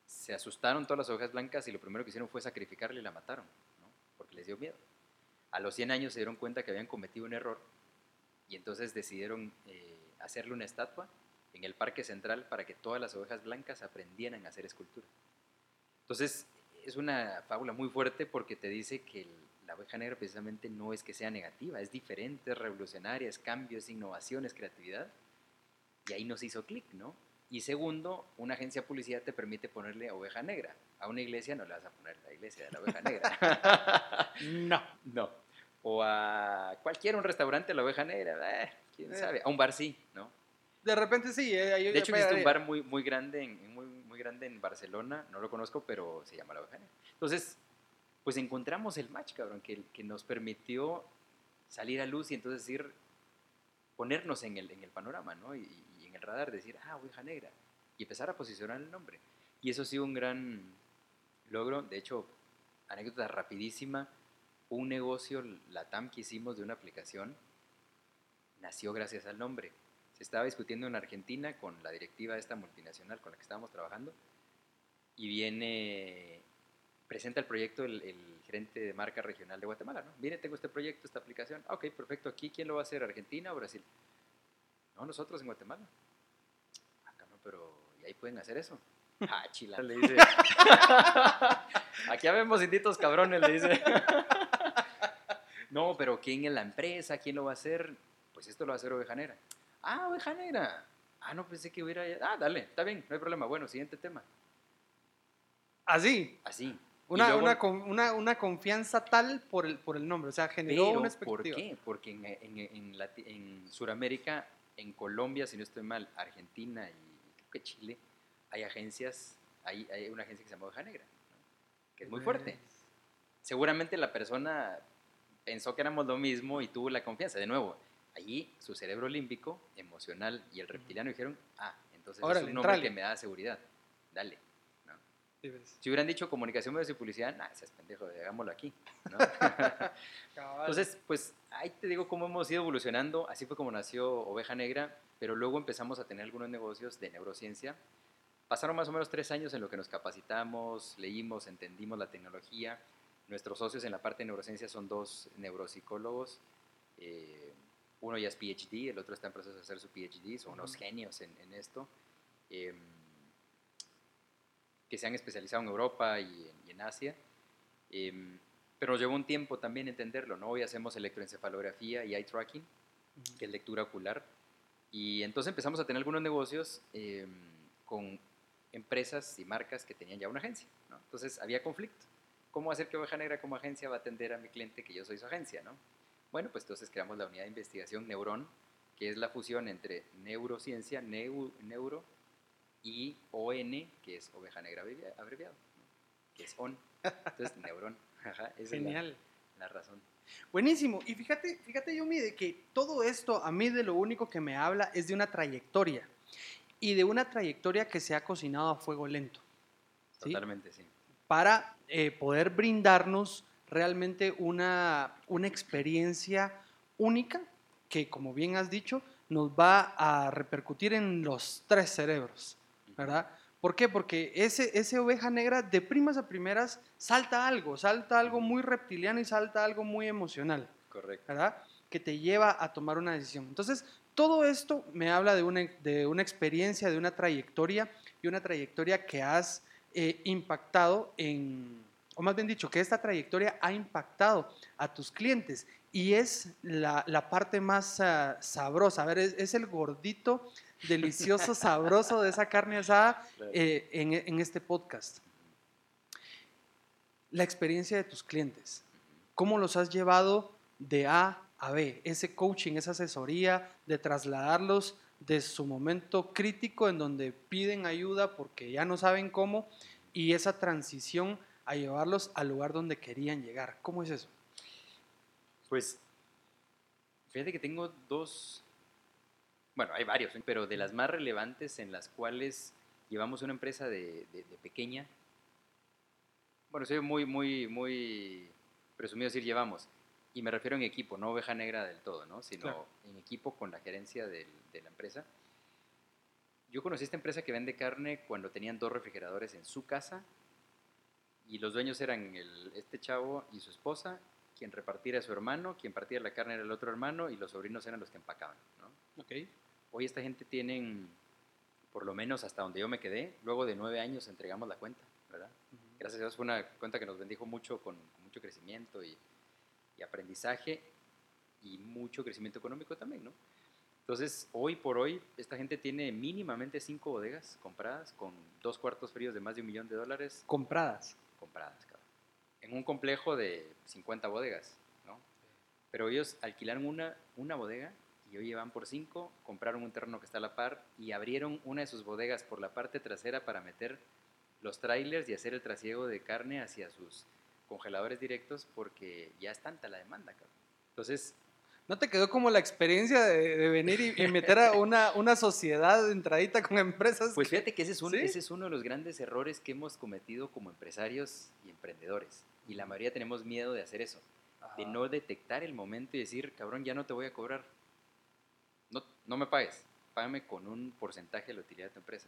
Speaker 2: se asustaron todas las ovejas blancas y lo primero que hicieron fue sacrificarle y la mataron, ¿no? porque les dio miedo. A los 100 años se dieron cuenta que habían cometido un error y entonces decidieron eh, hacerle una estatua en el Parque Central para que todas las ovejas blancas aprendieran a hacer escultura. Entonces, es una fábula muy fuerte porque te dice que la oveja negra precisamente no es que sea negativa, es diferente, es revolucionaria, es cambio, es innovación, es creatividad. Y ahí nos hizo clic, ¿no? Y segundo, una agencia de publicidad te permite ponerle oveja negra. A una iglesia no le vas a poner la iglesia de la oveja negra.
Speaker 1: no.
Speaker 2: No. O a cualquier un restaurante la oveja negra, eh, quién eh. sabe. A un bar sí, ¿no?
Speaker 1: De repente sí. Eh,
Speaker 2: de hecho, existe un bar muy, muy, grande en, muy, muy grande en Barcelona, no lo conozco, pero se llama La Oveja Negra. Entonces, pues encontramos el match, cabrón, que, que nos permitió salir a luz y entonces decir, ponernos en el, en el panorama, ¿no? Y, radar, decir, ah, Oveja Negra, y empezar a posicionar el nombre. Y eso ha sido un gran logro. De hecho, anécdota rapidísima, un negocio, la TAM que hicimos de una aplicación, nació gracias al nombre se estaba discutiendo en Argentina con la directiva de esta multinacional con la que estábamos trabajando y viene, presenta el proyecto el, gerente de marca regional de Guatemala, ¿no? Viene, tengo este proyecto, esta aplicación. Ah, ok, perfecto. ¿Aquí quién lo va a hacer? ¿Argentina o Brasil? No, nosotros en Guatemala. Pero ¿y ahí pueden hacer eso? Ah, chila, le dice. Aquí habemos inditos cabrones, le dice. No, pero ¿quién es la empresa? ¿Quién lo va a hacer? Pues esto lo va a hacer Ovejanera. Ah, oveja negra. Ah, no pensé que hubiera. Ah, dale, está bien, no hay problema. Bueno, siguiente tema.
Speaker 1: Así.
Speaker 2: Así.
Speaker 1: Una, una, una, confianza tal por el, por el nombre, o sea, generó una
Speaker 2: expectativa. ¿Por qué? Porque en, en, en, en, Sudamérica, en Colombia, si no estoy mal, Argentina y que Chile, hay agencias, hay, hay una agencia que se llama Oveja Negra, que es muy fuerte. Seguramente la persona pensó que éramos lo mismo y tuvo la confianza. De nuevo, Allí su cerebro límbico, emocional y el reptiliano dijeron, ah, entonces es un nombre que me da seguridad, dale. si hubieran dicho comunicación, medios y publicidad, nah, ese es pendejo, hagámoslo aquí. entonces, pues ahí te digo cómo hemos ido evolucionando, así fue como nació Oveja Negra, pero luego empezamos a tener algunos negocios de neurociencia. Pasaron más o menos tres años en lo que nos capacitamos, leímos, entendimos la tecnología. Nuestros socios en la parte de neurociencia son dos neuropsicólogos. Eh, uno ya es PhD, el otro está en proceso de hacer su PhD, son unos genios en, esto, em, que se han especializado en Europa y en, Asia. Em, pero nos llevó un tiempo también entenderlo, ¿no? Hoy hacemos electroencefalografía y eye tracking, que es lectura ocular. Y entonces empezamos a tener algunos negocios em, con empresas y marcas que tenían ya una agencia, ¿no? Entonces había conflicto. ¿Cómo hacer que Oveja Negra como agencia va a atender a mi cliente que yo soy su agencia, ¿no? Bueno, pues entonces creamos la unidad de investigación Neurón, que es la fusión entre neurociencia, neuro y ON, que es oveja negra abreviado, que es ON. Entonces, Neurón. Ajá,
Speaker 1: Genial.
Speaker 2: la, razón.
Speaker 1: Buenísimo. Y fíjate, fíjate, Yumi, de que todo esto a mí de lo único que me habla es de una trayectoria. Y de una trayectoria que se ha cocinado a fuego lento.
Speaker 2: Totalmente, sí.
Speaker 1: Para eh, poder brindarnos realmente una, una experiencia única que, como bien has dicho, nos va a repercutir en los tres cerebros, ¿verdad? ¿Por qué? Porque ese, ese oveja negra de primas a primeras salta algo, salta algo muy reptiliano y salta algo muy emocional.
Speaker 2: Correcto.
Speaker 1: ¿Verdad? Que te lleva a tomar una decisión. Entonces, todo esto me habla de una, de una experiencia, de una trayectoria y una trayectoria que has eh, impactado en, o más bien dicho, que esta trayectoria ha impactado a tus clientes y es la, parte más ah, sabrosa. A ver, es, el gordito, delicioso, sabroso de esa carne asada eh, en, en este podcast. La experiencia de tus clientes. ¿Cómo los has llevado de A a B? Ese coaching, esa asesoría, de trasladarlos de su momento crítico en donde piden ayuda porque ya no saben cómo y esa transición a llevarlos al lugar donde querían llegar. ¿Cómo es eso?
Speaker 2: Pues, fíjate que tengo dos, bueno, hay varios, pero de las más relevantes en las cuales llevamos una empresa de, pequeña, bueno, soy muy, muy, muy presumido decir llevamos, y me refiero en equipo, no oveja negra del todo, ¿no? sino en equipo con la gerencia de la empresa. Yo conocí esta empresa que vende carne cuando tenían dos refrigeradores en su casa y los dueños eran el, este chavo y su esposa, quien repartía a su hermano, quien partía la carne era el otro hermano y los sobrinos eran los que empacaban. ¿no?
Speaker 1: Ok.
Speaker 2: Hoy esta gente tienen, por lo menos hasta donde yo me quedé, luego de nueve años entregamos la cuenta, ¿verdad? Gracias a Dios fue una cuenta que nos bendijo mucho con, con mucho crecimiento y, y aprendizaje y mucho crecimiento económico también, ¿no? Entonces, hoy por hoy, esta gente tiene mínimamente cinco bodegas compradas con dos cuartos fríos de más de un millón de dólares
Speaker 1: Compradas.
Speaker 2: compradas, cabrón. En un complejo de 50 bodegas, ¿no? Pero ellos alquilaron una, una bodega y hoy van por cinco, compraron un terreno que está a la par y abrieron una de sus bodegas por la parte trasera para meter los trailers y hacer el trasiego de carne hacia sus congeladores directos porque ya es tanta la demanda, cabrón. Entonces,
Speaker 1: ¿No te quedó como la experiencia de, de venir y, y meter a una, una sociedad entradita con empresas?
Speaker 2: Pues fíjate que ese es, un-
Speaker 1: ¿Sí?
Speaker 2: ese es uno de los grandes errores que hemos cometido como empresarios y emprendedores. Y la mayoría tenemos miedo de hacer eso, de
Speaker 1: Ajá.
Speaker 2: no detectar el momento y decir, cabrón, ya no te voy a cobrar. No, me pagues, págame con un porcentaje de la utilidad de tu empresa.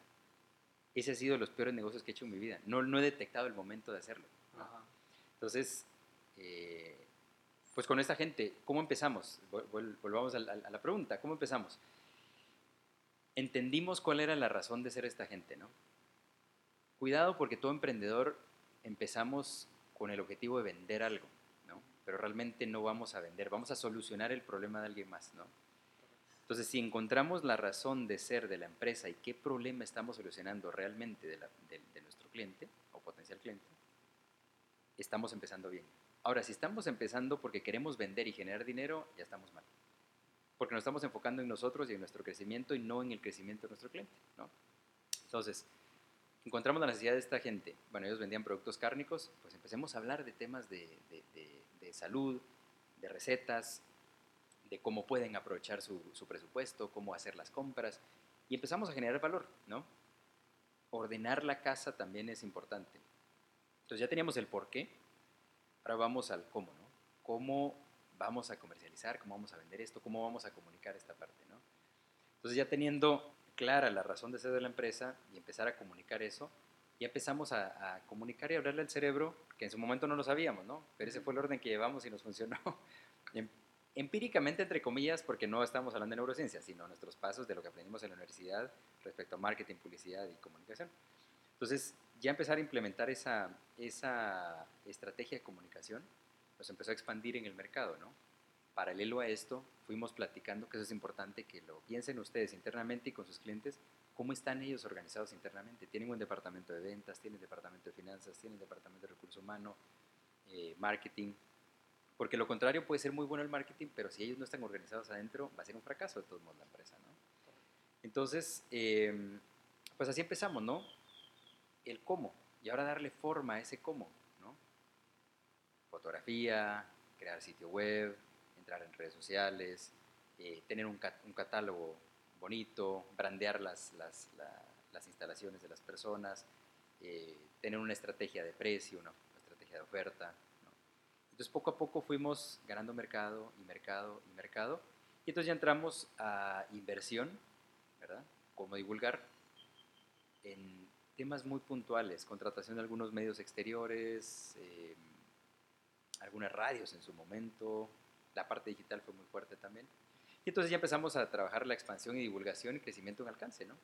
Speaker 2: Ese ha sido de los peores negocios que he hecho en mi vida. No, no he detectado el momento de hacerlo.
Speaker 1: Ajá.
Speaker 2: Entonces, eh, pues con esta gente, ¿cómo empezamos? Vol- vol- Volvamos a la, a la pregunta, ¿cómo empezamos? Entendimos cuál era la razón de ser esta gente, ¿no? Cuidado porque todo emprendedor empezamos con el objetivo de vender algo, ¿no? Pero realmente no vamos a vender, vamos a solucionar el problema de alguien más, ¿no? Entonces, si encontramos la razón de ser de la empresa y qué problema estamos solucionando realmente de, nuestro cliente o potencial cliente, estamos empezando bien. Ahora, si estamos empezando porque queremos vender y generar dinero, ya estamos mal. Porque nos estamos enfocando en nosotros y en nuestro crecimiento y no en el crecimiento de nuestro cliente, ¿no? Entonces, encontramos la necesidad de esta gente. Bueno, ellos vendían productos cárnicos, pues empecemos a hablar de temas de salud, de recetas, de cómo pueden aprovechar su, su presupuesto, cómo hacer las compras, y empezamos a generar valor, ¿no? Ordenar la casa también es importante. Entonces ya teníamos el por qué, ahora vamos al cómo, ¿no? ¿Cómo vamos a comercializar? ¿Cómo vamos a vender esto? ¿Cómo vamos a comunicar esta parte, ¿no? Entonces ya teniendo clara la razón de ser de la empresa y empezar a comunicar eso, ya empezamos a, a comunicar y hablarle al cerebro, que en su momento no lo sabíamos, ¿no? Pero ese fue el orden que llevamos y nos funcionó. Em- Empíricamente, entre comillas, porque no estamos hablando de neurociencia, sino nuestros pasos de lo que aprendimos en la universidad respecto a marketing, publicidad y comunicación. Entonces, ya empezar a implementar esa, esa estrategia de comunicación nos empezó a expandir en el mercado, ¿no? Paralelo a esto, fuimos platicando, que eso es importante que lo piensen ustedes internamente y con sus clientes, cómo están ellos organizados internamente. Tienen un departamento de ventas, tienen departamento de finanzas, tienen departamento de recursos humanos, eh, marketing, porque lo contrario puede ser muy bueno el marketing, pero si ellos no están organizados adentro, va a ser un fracaso de todos modos la empresa, ¿no? Entonces, eh, pues así empezamos, ¿no? El cómo, y ahora darle forma a ese cómo, ¿no? Fotografía, crear sitio web, entrar en redes sociales, eh, tener un, cat- un catálogo bonito, brandear las, las, la- las instalaciones de las personas, eh, tener una estrategia de precio, una estrategia de oferta. Entonces poco a poco fuimos ganando mercado y mercado y mercado. Y entonces ya entramos a inversión, ¿verdad? Cómo divulgar en temas muy puntuales, contratación de algunos medios exteriores, eh, algunas radios en su momento, la parte digital fue muy fuerte también. Y entonces ya empezamos a trabajar la expansión y divulgación y crecimiento en alcance, ¿no?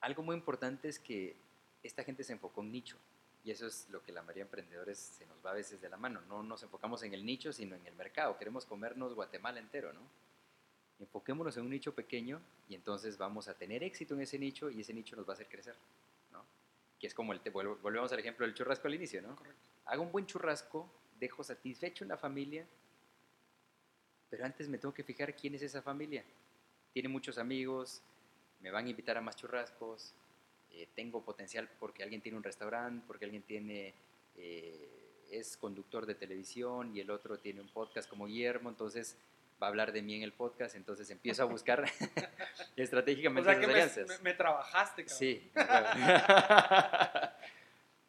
Speaker 2: Algo muy importante es que esta gente se enfocó en nicho. Y eso es lo que la mayoría de emprendedores se nos va a veces de la mano. No nos enfocamos en el nicho, sino en el mercado. Queremos comernos Guatemala entero, ¿no? Enfoquémonos en un nicho pequeño y entonces vamos a tener éxito en ese nicho y ese nicho nos va a hacer crecer, ¿no? Que es como el, te- volvemos al ejemplo del churrasco al inicio, ¿no?
Speaker 1: Correcto.
Speaker 2: Hago un buen churrasco, dejo satisfecho una familia, pero antes me tengo que fijar quién es esa familia. Tiene muchos amigos, me van a invitar a más churrascos, eh, tengo potencial porque alguien tiene un restaurante, porque alguien tiene, eh, es conductor de televisión y el otro tiene un podcast como Guillermo, entonces va a hablar de mí en el podcast, entonces empiezo a buscar
Speaker 1: O
Speaker 2: estratégicamente
Speaker 1: sea que
Speaker 2: esas
Speaker 1: me, me- me trabajaste, cabrón.
Speaker 2: Sí.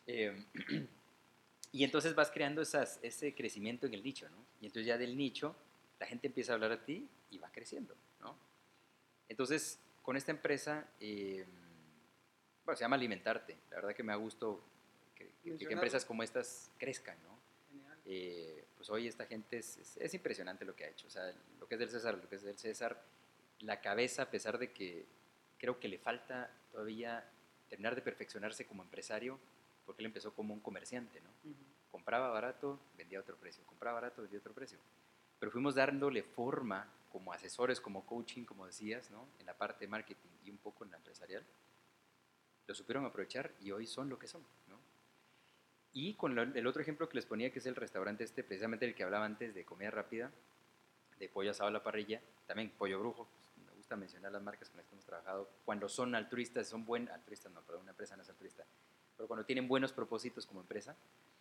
Speaker 2: Eh, y entonces vas creando esas, ese crecimiento en el nicho, ¿no? Y entonces ya del nicho, la gente empieza a hablar a ti y va creciendo, ¿no? Entonces, con esta empresa, eh, bueno, se llama Alimentarte. La verdad que me ha gustado que, que- que empresas como estas crezcan, ¿no? Eh, pues hoy esta gente es, es- es impresionante lo que ha hecho. O sea, lo que es del César, lo que es del César, la cabeza, a pesar de que creo que le falta todavía terminar de perfeccionarse como empresario, porque él empezó como un comerciante, ¿no?
Speaker 1: Ujú.
Speaker 2: compraba barato, vendía a otro precio, compraba barato, vendía a otro precio. Pero fuimos dándole forma como asesores, como coaching, como decías, ¿no? En la parte de marketing y un poco en la empresarial. Lo supieron aprovechar y hoy son lo que son, ¿no? Y con el otro ejemplo que les ponía, que es el restaurante este, precisamente el que hablaba antes de comida rápida, de pollo asado a la parrilla, también pollo brujo, pues, me gusta mencionar las marcas con las que hemos trabajado, cuando son altruistas, son buen altruistas, no, perdón, una empresa no es altruista, pero cuando tienen buenos propósitos como empresa,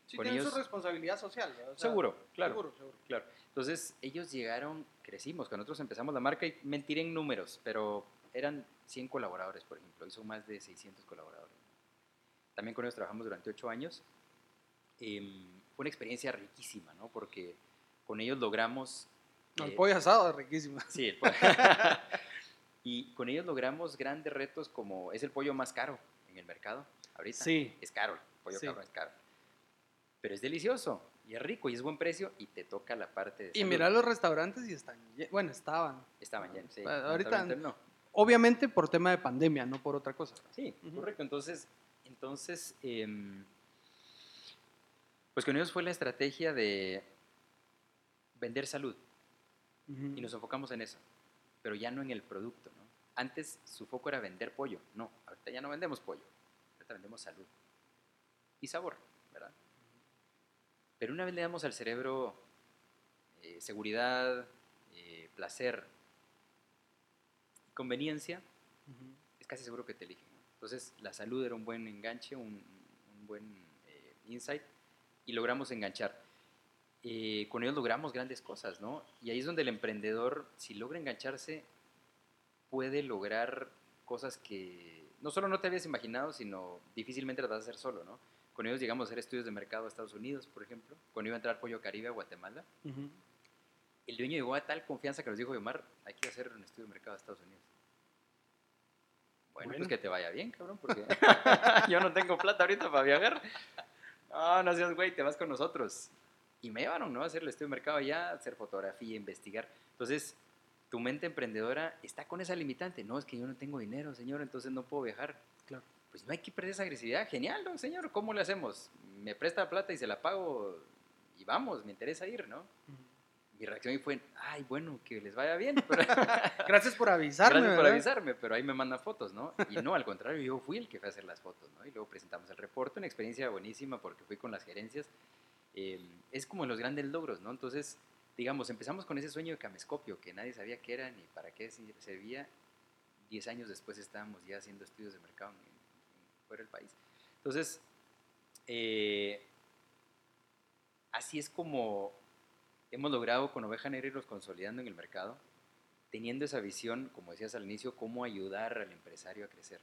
Speaker 1: Sí,
Speaker 2: Con
Speaker 1: tienen
Speaker 2: ellos-
Speaker 1: su responsabilidad social. ¿verdad? O sea,
Speaker 2: Seguro, claro.
Speaker 1: Seguro, seguro.
Speaker 2: Claro. Entonces, ellos llegaron, crecimos. Cuando nosotros empezamos la marca, y mentiré en números, pero eran 100 colaboradores, por ejemplo. Hizo más de 600 colaboradores. También con ellos trabajamos durante 8 años. Em, fue una experiencia riquísima, ¿no? Porque con ellos logramos...
Speaker 1: No, el
Speaker 2: eh,
Speaker 1: pollo asado es riquísimo.
Speaker 2: Sí, el pollo. y con ellos logramos grandes retos como es el pollo más caro en el mercado ahorita.
Speaker 1: Sí.
Speaker 2: Es caro, el pollo
Speaker 1: Sí.
Speaker 2: cabrón es caro. Pero es delicioso y es rico y es buen precio y te toca la parte de
Speaker 1: Y
Speaker 2: salud.
Speaker 1: mira los restaurantes y están, bueno, estaban.
Speaker 2: Estaban llenos, sí.
Speaker 1: Ah, ahorita-
Speaker 2: no.
Speaker 1: Obviamente por tema de pandemia, no por otra cosa.
Speaker 2: Sí, correcto. Entonces, entonces em, pues con ellos fue la estrategia de vender salud y nos enfocamos en eso, pero ya no en el producto, ¿no? Antes su foco era vender pollo, no, ahorita ya no vendemos pollo, ahorita vendemos salud y sabor, ¿verdad? Pero una vez le damos al cerebro eh, seguridad, eh, placer conveniencia, es casi seguro que te eligen. ¿no? Entonces, la salud era un buen enganche, un, un buen eh, insight, y logramos enganchar. Eh, con ellos logramos grandes cosas, ¿no? Y ahí es donde el emprendedor, si logra engancharse, puede lograr cosas que no solo no te habías imaginado, sino difícilmente las vas a hacer solo, ¿no? Con ellos llegamos a hacer estudios de mercado a Estados Unidos, por ejemplo. Cuando iba a entrar Pollo Caribe a Guatemala. El dueño llegó a tal confianza que nos dijo, Omar, hay que hacer un estudio de mercado a Estados Unidos. Bueno,
Speaker 1: Bueno.
Speaker 2: pues que te vaya bien, cabrón, porque yo no tengo plata ahorita para viajar. No, no seas güey, te vas con nosotros. Y me llevaron, ¿no? A hacer el estudio de mercado allá, hacer fotografía, investigar. Entonces, tu mente emprendedora está con esa limitante. No, es que yo no tengo dinero, señor, entonces no puedo viajar.
Speaker 1: Claro.
Speaker 2: Pues no hay que perder esa agresividad. Genial, ¿no, señor? ¿Cómo le hacemos? Me presta plata y se la pago y vamos, me interesa ir, ¿no?
Speaker 1: Ujú.
Speaker 2: Mi reacción fue, ay, bueno, que les vaya bien. Pero,
Speaker 1: Gracias por avisarme.
Speaker 2: gracias por
Speaker 1: ¿verdad?
Speaker 2: avisarme, pero ahí me mandan fotos, ¿no? Y no, al contrario, yo fui el que fue a hacer las fotos, ¿no? Y luego presentamos el reporte, una experiencia buenísima porque fui con las gerencias. Eh, es como los grandes logros, ¿no? Entonces, digamos, empezamos con ese sueño de camescopio que nadie sabía qué era ni para qué servía. Diez años después estábamos ya haciendo estudios de mercado en- en- fuera del país. Entonces, eh, así es como hemos logrado con Oveja Negra irlos consolidando en el mercado, teniendo esa visión, como decías al inicio, cómo ayudar al empresario a crecer.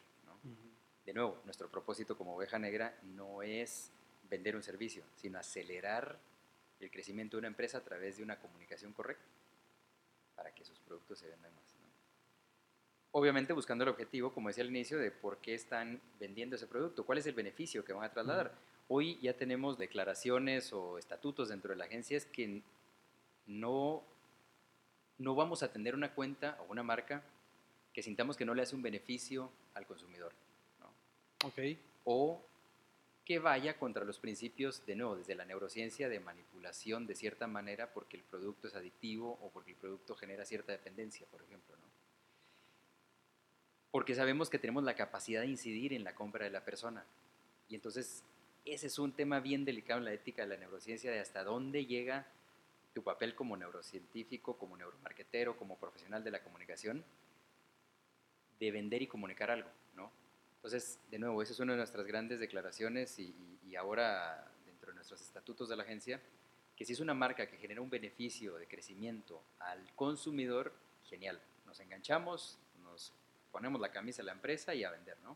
Speaker 2: De nuevo, nuestro propósito como Oveja Negra no es vender un servicio, sino acelerar el crecimiento de una empresa a través de una comunicación correcta para que sus productos se vendan más. ¿no? Obviamente buscando el objetivo, como decía al inicio, de por qué están vendiendo ese producto, cuál es el beneficio que van a trasladar. Hoy ya tenemos declaraciones o estatutos dentro de la agencia es que no, no vamos a tener una cuenta o una marca que sintamos que no le hace un beneficio al consumidor. ¿no?
Speaker 1: Ok.
Speaker 2: o que vaya contra los principios, de nuevo, desde la neurociencia de manipulación de cierta manera porque el producto es adictivo o porque el producto genera cierta dependencia, por ejemplo. ¿no? Porque sabemos que tenemos la capacidad de incidir en la compra de la persona. Y entonces ese es un tema bien delicado en la ética de la neurociencia, de hasta dónde llega tu papel como neurocientífico, como neuromarketero, como profesional de la comunicación, de vender y comunicar algo, ¿no? Entonces, de nuevo, esa es una de nuestras grandes declaraciones y, y- ahora dentro de nuestros estatutos de la agencia, que si es una marca que genera un beneficio de crecimiento al consumidor, genial. Nos enganchamos, nos ponemos la camisa de la empresa y a vender, ¿no?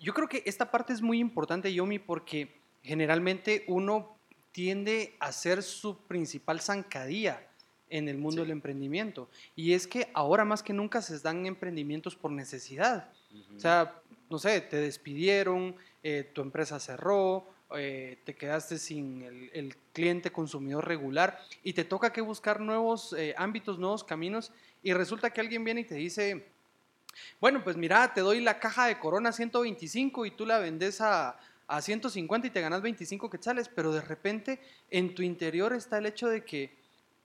Speaker 1: Yo creo que esta parte es muy importante, Yomi, porque generalmente uno tiende a ser su principal zancadilla en el mundo
Speaker 2: Sí.
Speaker 1: del emprendimiento. Y es que ahora más que nunca se dan emprendimientos por necesidad. O sea, no sé, te despidieron, eh, tu empresa cerró, eh, te quedaste sin el, el cliente consumidor regular y te toca que buscar nuevos eh, ámbitos, nuevos caminos y resulta que alguien viene y te dice, bueno, pues mira, te doy la caja de Corona 125 y tú la vendes a, a 150 y te ganas 25 quetzales, pero de repente en tu interior está el hecho de que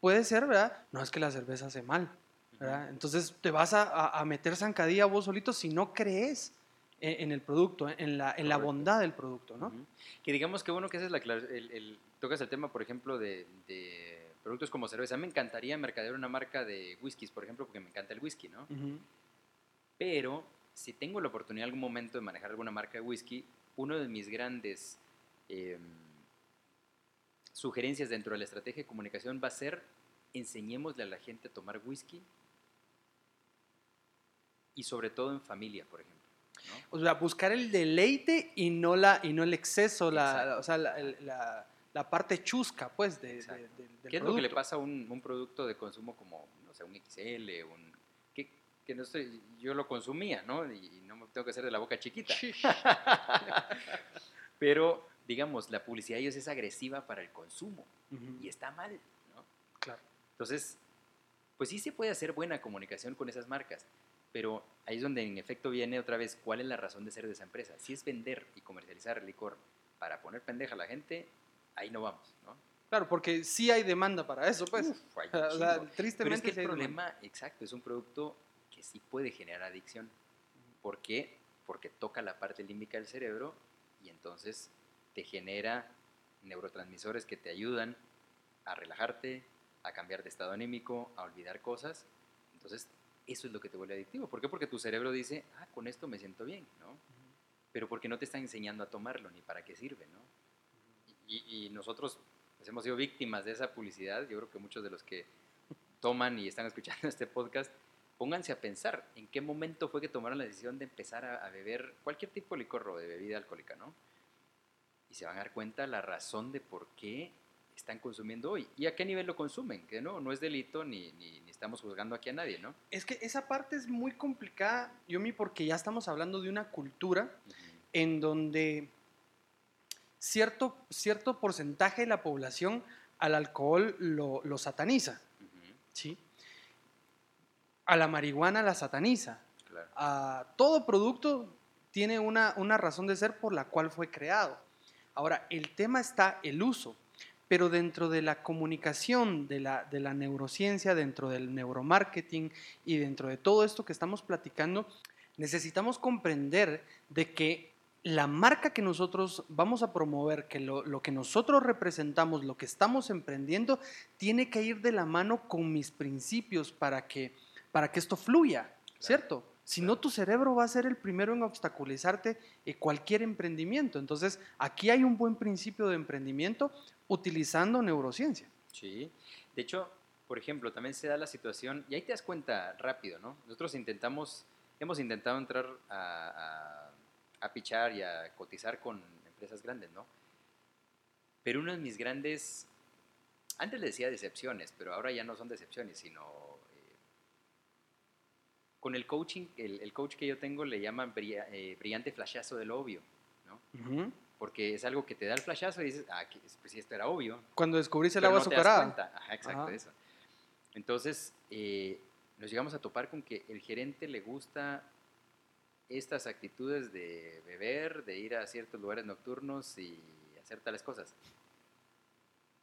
Speaker 1: puede ser, ¿verdad? No es que la cerveza hace mal, ¿verdad? Entonces te vas a, a- meter zancadilla vos solito si no crees en, en el producto, en la, en la bondad del producto, ¿no?
Speaker 2: Que digamos que bueno que esa es la el, el- tocas el tema, por ejemplo, de, de productos como cerveza. Me encantaría mercadear una marca de whiskies, por ejemplo, porque me encanta el whisky, ¿no? Pero si tengo la oportunidad en algún momento de manejar alguna marca de whisky, uno de mis grandes em, sugerencias dentro de la estrategia de comunicación va a ser enseñémosle a la gente a tomar whisky y sobre todo en familia, por ejemplo. ¿no?
Speaker 1: O sea, buscar el deleite y no, la, y no el exceso, la, o sea, la, la- la parte chusca, pues, de, de- de- del
Speaker 2: ¿Qué es lo que le pasa a un, un producto de consumo como, no sé, un XL, un... Que, no estoy, yo lo consumía, ¿no? Y no me tengo que hacer de la boca chiquita. Pero, digamos, la publicidad de ellos es agresiva para el consumo
Speaker 1: Ujú,
Speaker 2: y está mal, ¿no?
Speaker 1: Claro.
Speaker 2: Entonces, pues sí se puede hacer buena comunicación con esas marcas, pero ahí es donde en efecto viene otra vez cuál es la razón de ser de esa empresa. Si es vender y comercializar licor para poner pendeja a la gente, ahí no vamos, ¿no?
Speaker 1: Claro, porque sí hay demanda para eso, pues.
Speaker 2: Uf,
Speaker 1: o sea,
Speaker 2: chingo. Pero
Speaker 1: tristemente
Speaker 2: es que
Speaker 1: sí
Speaker 2: el
Speaker 1: demanda.
Speaker 2: problema, exacto, es un producto que sí puede generar adicción. ¿Por qué? Porque toca la parte límbica del cerebro y entonces te genera neurotransmisores que te ayudan a relajarte, a cambiar de estado anímico, a olvidar cosas. Entonces, eso es lo que te vuelve adictivo. ¿Por qué? Porque tu cerebro dice, ah, con esto me siento bien, ¿no? Pero porque no te está enseñando a tomarlo ni para qué sirve, ¿no? Y, y nosotros pues, hemos sido víctimas de esa publicidad. Yo creo que muchos de los que toman y están escuchando este podcast, pónganse a pensar en qué momento fue que tomaron la decisión de empezar a, a beber cualquier tipo de licor o de bebida alcohólica, ¿no? Y se van a dar cuenta la razón de por qué están consumiendo hoy y a qué nivel lo consumen, que no, no es delito ni, ni, ni estamos juzgando aquí a nadie, ¿no?
Speaker 1: Es que esa parte es muy complicada, Yomi, porque ya estamos hablando de una cultura en donde cierto, cierto porcentaje de la población al alcohol lo, lo sataniza, ¿sí? A la marihuana la sataniza.
Speaker 2: Claro.
Speaker 1: a todo producto tiene una, una razón de ser por la cual fue creado. Ahora, el tema está el uso, pero dentro de la comunicación, de la, de la neurociencia, dentro del neuromarketing y dentro de todo esto que estamos platicando, necesitamos comprender de que la marca que nosotros vamos a promover, que lo, lo que nosotros representamos, lo que estamos emprendiendo, tiene que ir de la mano con mis principios para que, para que esto fluya, ¿cierto? Si no, tu cerebro va a ser el primero en obstaculizarte eh, cualquier emprendimiento. Entonces, aquí hay un buen principio de emprendimiento utilizando neurociencia.
Speaker 2: Sí. De hecho, por ejemplo, también se da la situación, y ahí te das cuenta rápido, ¿no? Nosotros intentamos, hemos intentado entrar a, a, a pichar y a cotizar con empresas grandes, ¿no? Pero uno de mis grandes, antes le decía decepciones, pero ahora ya no son decepciones, sino con el coaching, el, el coach que yo tengo le llaman brilla- eh, brillante flashazo del obvio, ¿no? Porque es algo que te da el flashazo y dices, ah, pues sí, esto era obvio,
Speaker 1: Cuando descubrís el agua
Speaker 2: no
Speaker 1: azucarada.
Speaker 2: Ajá, exacto,
Speaker 1: Ajá.
Speaker 2: eso. Entonces, eh, nos llegamos a topar con que el gerente le gusta estas actitudes de beber, de ir a ciertos lugares nocturnos y hacer tales cosas.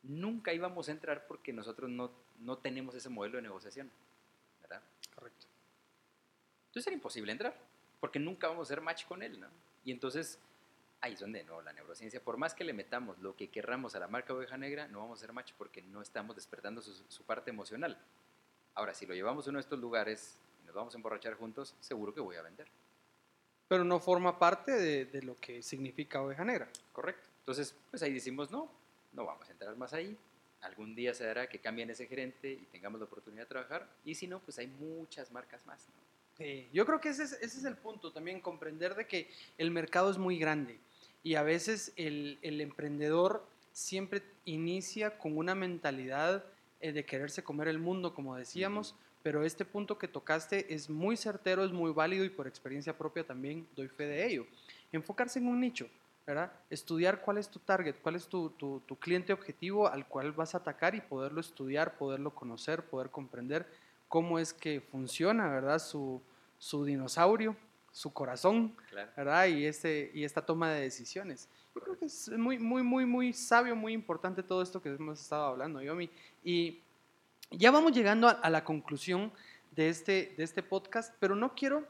Speaker 2: Nunca íbamos a entrar porque nosotros no, no tenemos ese modelo de negociación. Entonces era imposible entrar, porque nunca vamos a hacer match con él, ¿no? Y entonces, ahí es donde no, la neurociencia, por más que le metamos lo que querramos a la marca oveja negra, no vamos a hacer match porque no estamos despertando su, su parte emocional. Ahora, si lo llevamos a uno de estos lugares y nos vamos a emborrachar juntos, seguro que voy a vender.
Speaker 1: Pero no forma parte de, de lo que significa oveja negra.
Speaker 2: Correcto. Entonces, pues ahí decimos, no, no vamos a entrar más ahí. Algún día se dará que cambien ese gerente y tengamos la oportunidad de trabajar. Y si no, pues hay muchas marcas más. ¿no?
Speaker 1: Sí, yo creo que ese es, ese es el punto también, comprender de que el mercado es muy grande y a veces el, el emprendedor siempre inicia con una mentalidad eh, de quererse comer el mundo, como decíamos, pero este punto que tocaste es muy certero, es muy válido y por experiencia propia también doy fe de ello. Enfocarse en un nicho, ¿verdad? Estudiar cuál es tu target, cuál es tu, tu, tu cliente objetivo al cual vas a atacar y poderlo estudiar, poderlo conocer, poder comprender cómo es que funciona, ¿verdad? Su, su dinosaurio, su corazón,
Speaker 2: Claro.
Speaker 1: ¿verdad? Y, este, y esta toma de decisiones. Yo creo que es muy, muy, muy, muy sabio, muy importante todo esto que hemos estado hablando, Yomi. Y ya vamos llegando a, a la conclusión de este, de este podcast, pero no quiero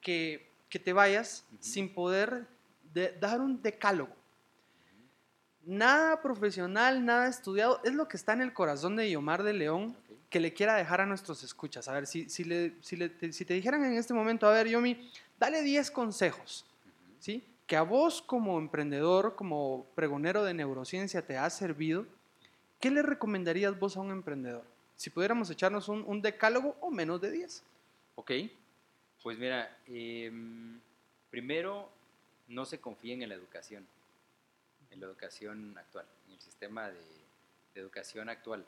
Speaker 1: que, que te vayas sin poder de- dar un decálogo. Nada profesional, nada estudiado, es lo que está en el corazón de Yomar de León. Que le quiera dejar a nuestros escuchas. A ver, si, si, le- si, le- te, si te dijeran en este momento, a ver, Yomi, dale 10 consejos. ¿sí? Que a vos como emprendedor, como pregonero de neurociencia te ha servido, ¿qué le recomendarías vos a un emprendedor? Si pudiéramos echarnos un, un decálogo o menos de 10.
Speaker 2: Ok, pues mira, em, primero no se confíen en la educación, en la educación actual, en el sistema de, de educación actual,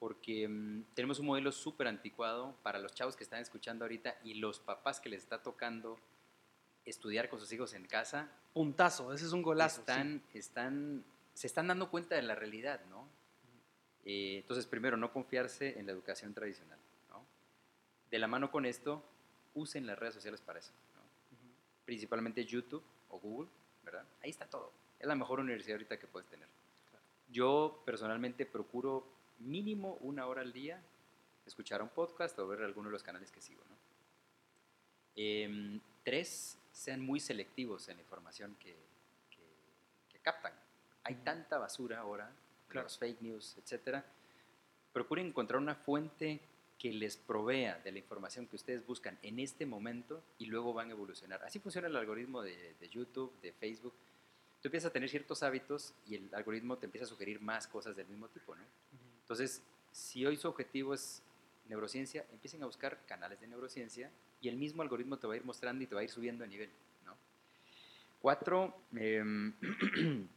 Speaker 2: porque em, tenemos un modelo súper anticuado para los chavos que están escuchando ahorita y los papás que les está tocando estudiar con sus hijos en casa,
Speaker 1: Puntazo, ese es un golazo. sí.
Speaker 2: están, están, se están dando cuenta de la realidad, ¿no? Eh, entonces, primero, no confiarse en la educación tradicional, ¿no? De la mano con esto, usen las redes sociales para eso, ¿no? Principalmente YouTube o Google, ¿verdad? Ahí está todo. Es la mejor universidad ahorita que puedes tener. Yo personalmente procuro mínimo una hora al día escuchar un podcast o ver alguno de los canales que sigo, ¿no? Em, tres, sean muy selectivos en la información que, que- que captan. Hay tanta basura ahora,
Speaker 1: Claro.
Speaker 2: los fake news, etcétera. Procuren encontrar una fuente que les provea de la información que ustedes buscan en este momento y luego van a evolucionar. Así funciona el algoritmo de, de YouTube, de Facebook. Tú empiezas a tener ciertos hábitos y el algoritmo te empieza a sugerir más cosas del mismo tipo, ¿no? Entonces, si hoy su objetivo es neurociencia, empiecen a buscar canales de neurociencia y el mismo algoritmo te va a ir mostrando y te va a ir subiendo de nivel. ¿no? Cuatro, em,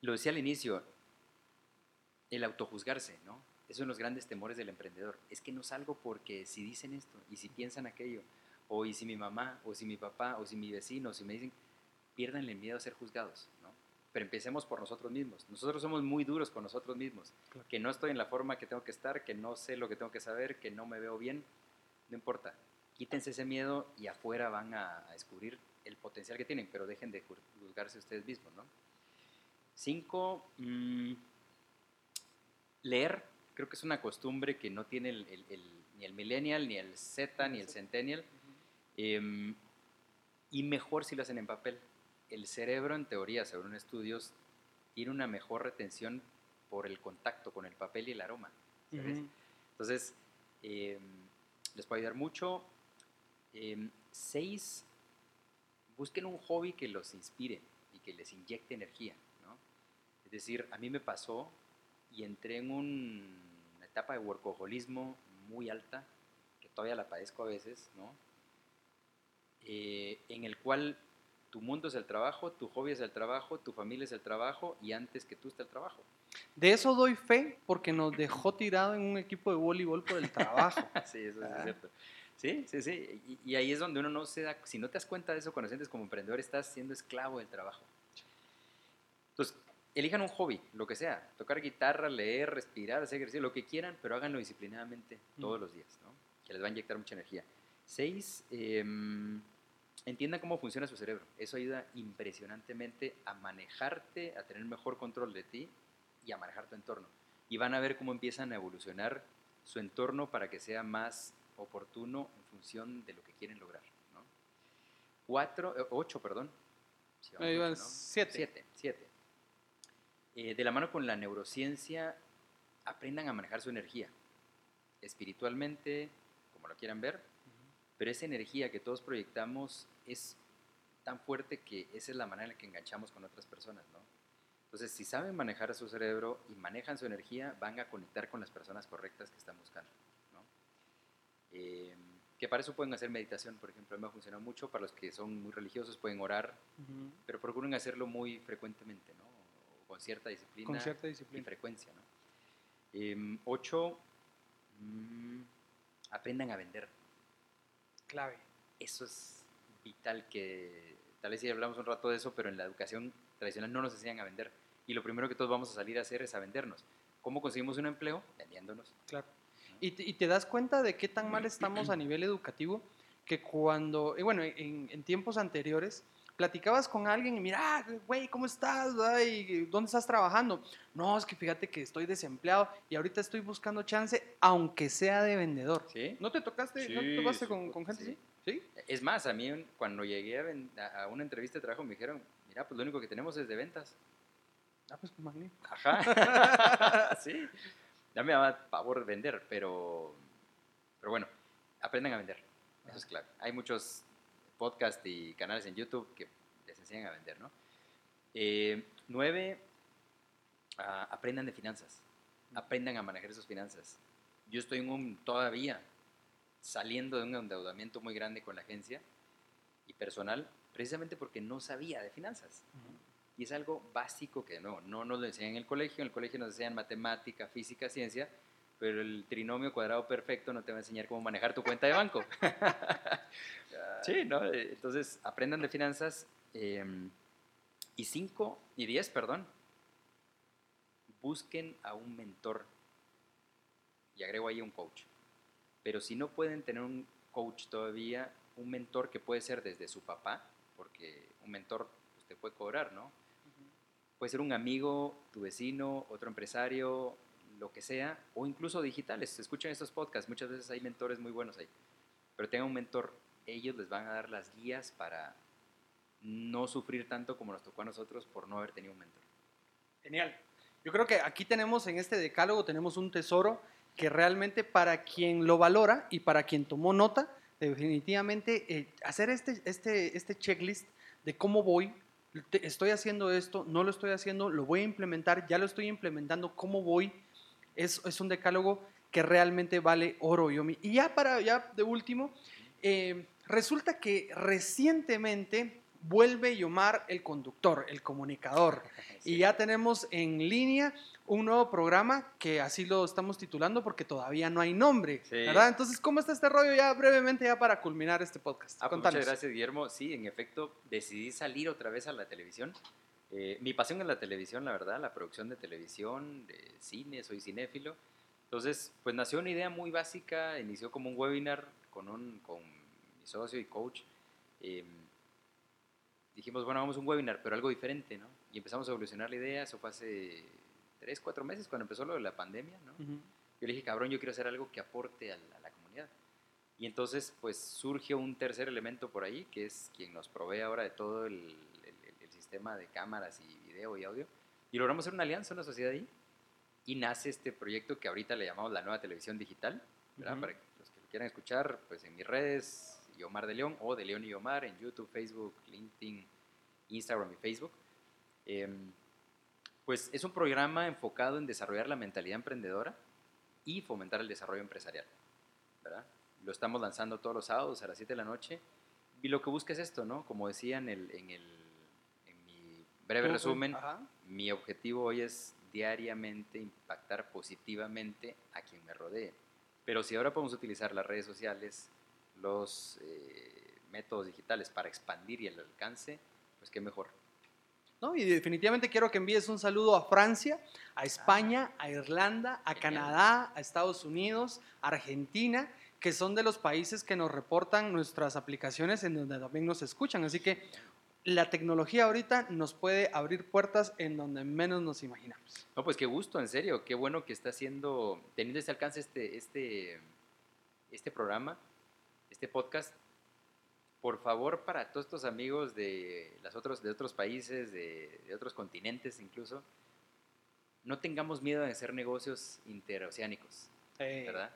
Speaker 2: lo decía al inicio, el autojuzgarse, ¿no? Es uno de los grandes temores del emprendedor. Es que no salgo porque si dicen esto y si piensan aquello, o y si mi mamá, o si mi papá, o si mi vecino, o si me dicen, pierdan el miedo a ser juzgados, ¿no? Pero empecemos por nosotros mismos. Nosotros somos muy duros con nosotros mismos.
Speaker 1: Claro.
Speaker 2: Que no estoy en la forma que tengo que estar, que no sé lo que tengo que saber, que no me veo bien. No importa. Quítense ese miedo y afuera van a, a descubrir el potencial que tienen, pero dejen de ju- juzgarse ustedes mismos, ¿no? Cinco, mm, leer. Creo que es una costumbre que no tiene el- el- el- ni el millennial, ni el Z, ni el centennial. Em, y mejor si lo hacen en papel. El cerebro, en teoría, según estudios, tiene una mejor retención por el contacto con el papel y el aroma. ¿sabes?
Speaker 1: Ujú.
Speaker 2: Entonces, em, les puede ayudar mucho. Em, seis, busquen un hobby que los inspire y que les inyecte energía. ¿no? Es decir, a mí me pasó y entré en un- una etapa de workaholismo muy alta, que todavía la padezco a veces, ¿no? Eh, en el cual tu mundo es el trabajo, tu hobby es el trabajo, tu familia es el trabajo y antes que tú está el trabajo.
Speaker 1: De eso doy fe porque nos dejó tirado en un equipo de voleibol por el trabajo.
Speaker 2: sí, eso sí
Speaker 1: Ah.
Speaker 2: es cierto. Sí, sí, sí. Y, y ahí es donde uno no se da, si no te das cuenta de eso cuando sientes como emprendedor, estás siendo esclavo del trabajo. Entonces, elijan un hobby, lo que sea, tocar guitarra, leer, respirar, hacer ejercicio, lo que quieran, pero háganlo disciplinadamente todos
Speaker 1: Mm.
Speaker 2: los días, ¿no? Que les va a inyectar mucha energía. Seis, em, entiendan cómo funciona su cerebro. Eso ayuda impresionantemente a manejarte, a tener mejor control de ti y a manejar tu entorno. Y van a ver cómo empiezan a evolucionar su entorno para que sea más oportuno en función de lo que quieren lograr. ¿no? Cuatro, eh, ocho, perdón. Sí,
Speaker 1: van
Speaker 2: ocho, ¿no?
Speaker 1: siete.
Speaker 2: Siete, siete. Eh, de la mano con la neurociencia, aprendan a manejar su energía, espiritualmente, como lo quieran ver, pero esa energía que todos proyectamos es tan fuerte que esa es la manera en la que enganchamos con otras personas, ¿no? Entonces, si saben manejar su cerebro y manejan su energía, van a conectar con las personas correctas que están buscando, ¿no? Eh, que para eso pueden hacer meditación, por ejemplo, a mí me ha funcionado mucho, para los que son muy religiosos pueden orar, pero procuren hacerlo muy frecuentemente, ¿no? O con cierta disciplina
Speaker 1: Con cierta
Speaker 2: y
Speaker 1: disciplina.
Speaker 2: frecuencia, ¿no? Em, ocho, mm, aprendan a vender.
Speaker 1: Clave.
Speaker 2: Eso es vital que, tal vez si hablamos un rato de eso, pero en la educación tradicional no nos enseñan a vender. Y lo primero que todos vamos a salir a hacer es a vendernos. ¿Cómo conseguimos un empleo? Vendiéndonos.
Speaker 1: Claro. Y te, y te das cuenta de qué tan mal estamos a nivel educativo que cuando, eh, bueno, en, en tiempos anteriores, platicabas con alguien y mira, ah, güey, ¿cómo estás? Ay, ¿Dónde estás trabajando? No, es que fíjate que estoy desempleado y ahorita estoy buscando chance, aunque sea de vendedor.
Speaker 2: ¿Sí?
Speaker 1: ¿No te tocaste, ¿no te
Speaker 2: sí,
Speaker 1: con, con gente
Speaker 2: sí. Es más, a mí cuando llegué a, una entrevista de trabajo me dijeron, mira, pues lo único que tenemos es de ventas.
Speaker 1: Ah, pues magnífico.
Speaker 2: Ajá. sí. Ya me daba pavor vender, pero, pero bueno, aprendan a vender. Eso es clave. Hay muchos podcasts y canales en YouTube que les enseñan a vender, ¿no? Eh, nueve, ah, aprendan de finanzas. Aprendan a manejar sus finanzas. Yo estoy en un, todavía saliendo de un endeudamiento muy grande con la agencia y personal, precisamente porque no sabía de finanzas. Y es algo básico que no, no nos lo enseñan en el colegio. En el colegio nos enseñan matemática, física, ciencia, pero el trinomio cuadrado perfecto no te va a enseñar cómo manejar tu cuenta de banco. sí, ¿no? Entonces, aprendan de finanzas. eh, y cinco, y diez, perdón, busquen a un mentor. Y agrego ahí un coach. Pero si no pueden tener un coach todavía, un mentor que puede ser desde su papá, porque un mentor usted puede cobrar, ¿no? Puede ser un amigo, tu vecino, otro empresario, lo que sea, o incluso digitales. Escuchen estos podcasts, muchas veces hay mentores muy buenos ahí. Pero tengan un mentor, ellos les van a dar las guías para no sufrir tanto como nos tocó a nosotros por no haber tenido un mentor.
Speaker 1: Genial. Yo creo que aquí tenemos en este decálogo tenemos un tesoro que realmente para quien lo valora y para quien tomó nota, definitivamente eh, hacer este, este, este checklist de cómo voy, estoy haciendo esto, no lo estoy haciendo, lo voy a implementar, ya lo estoy implementando, cómo voy, es, es un decálogo que realmente vale oro, Yomi. Y ya para, ya de último, eh, resulta que recientemente vuelve Yomar el conductor, el comunicador. Y ya tenemos en línea un nuevo programa que así lo estamos titulando porque todavía no hay nombre,
Speaker 2: Sí.
Speaker 1: ¿verdad? Entonces, ¿cómo está este rollo ya brevemente ya para culminar este podcast?
Speaker 2: Ah, pues muchas gracias, Guillermo. Sí, en efecto, decidí salir otra vez a la televisión. Eh, mi pasión es la televisión, la verdad, la producción de televisión, de cine, soy cinéfilo. Entonces, pues nació una idea muy básica, inició como un webinar con, un, con mi socio y coach. Eh, dijimos, bueno, vamos a un webinar, pero algo diferente, ¿no? Y empezamos a evolucionar la idea, eso fue hace tres, cuatro meses, cuando empezó lo de la pandemia, ¿no? Yo le dije, cabrón, yo quiero hacer algo que aporte a la, a la comunidad. Y entonces, pues surgió un tercer elemento por ahí, que es quien nos provee ahora de todo el, sistema de cámaras y video y audio. Y logramos hacer una alianza, una sociedad ahí. Y nace este proyecto que ahorita le llamamos la nueva televisión digital, ¿verdad?
Speaker 1: Ujú.
Speaker 2: Para que los que lo quieran escuchar, pues en mis redes, Yomar de León, o de León y Yomar, en YouTube, Facebook, LinkedIn, Instagram y Facebook. Em, pues es un programa enfocado en desarrollar la mentalidad emprendedora y fomentar el desarrollo empresarial. ¿verdad? Lo estamos lanzando todos los sábados a las 7 de la noche. Y lo que busca es esto, ¿no? Como decía en, el, en, el, breve
Speaker 1: Tú,
Speaker 2: resumen,
Speaker 1: ajá.
Speaker 2: mi objetivo hoy es diariamente impactar positivamente a quien me rodee. Pero si ahora podemos utilizar las redes sociales, los eh, métodos digitales para expandir y el alcance, pues qué mejor.
Speaker 1: ¿no? Y definitivamente quiero que envíes un saludo a Francia, a España, a Irlanda, a
Speaker 2: Genial.
Speaker 1: Canadá, a Estados Unidos, a Argentina, que son de los países que nos reportan nuestras aplicaciones en donde también nos escuchan. Así que la tecnología ahorita nos puede abrir puertas en donde menos nos imaginamos.
Speaker 2: No, pues qué gusto, en serio, qué bueno que está haciendo, teniendo este alcance este, este, este programa, este podcast. Por favor, para todos estos amigos de, las otros, de otros países, de, de otros continentes incluso, no tengamos miedo de hacer negocios interoceánicos,
Speaker 1: Eh,
Speaker 2: ¿verdad?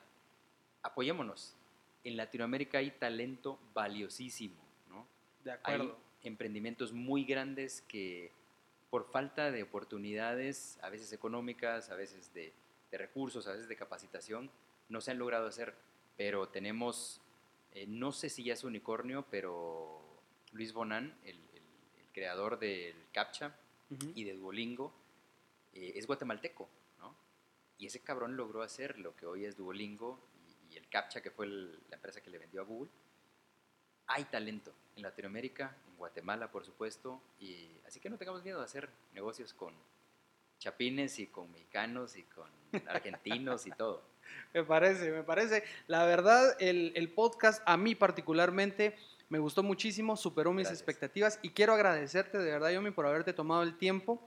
Speaker 2: Apoyémonos. En Latinoamérica hay talento valiosísimo, ¿no?
Speaker 1: de
Speaker 2: hay
Speaker 1: acuerdo.
Speaker 2: Emprendimientos muy grandes que por falta de oportunidades, a veces económicas, a veces de, de recursos, a veces de capacitación, no se han logrado hacer. Pero tenemos, eh, no sé si ya es unicornio, pero Luis Bonan, el, el- el creador del CAPTCHA
Speaker 1: Ujú.
Speaker 2: y de Duolingo, eh, es guatemalteco, ¿no? Y ese cabrón logró hacer lo que hoy es Duolingo y, y el CAPTCHA, que fue el- la empresa que le vendió a Google. Hay talento en Latinoamérica, Guatemala, por supuesto, y así que no tengamos miedo de hacer negocios con chapines y con mexicanos y con argentinos y todo.
Speaker 1: Me parece, me parece. La verdad, el, el podcast a mí particularmente me gustó muchísimo, superó mis
Speaker 2: Gracias.
Speaker 1: expectativas y quiero agradecerte de verdad, Yomi, por haberte tomado el tiempo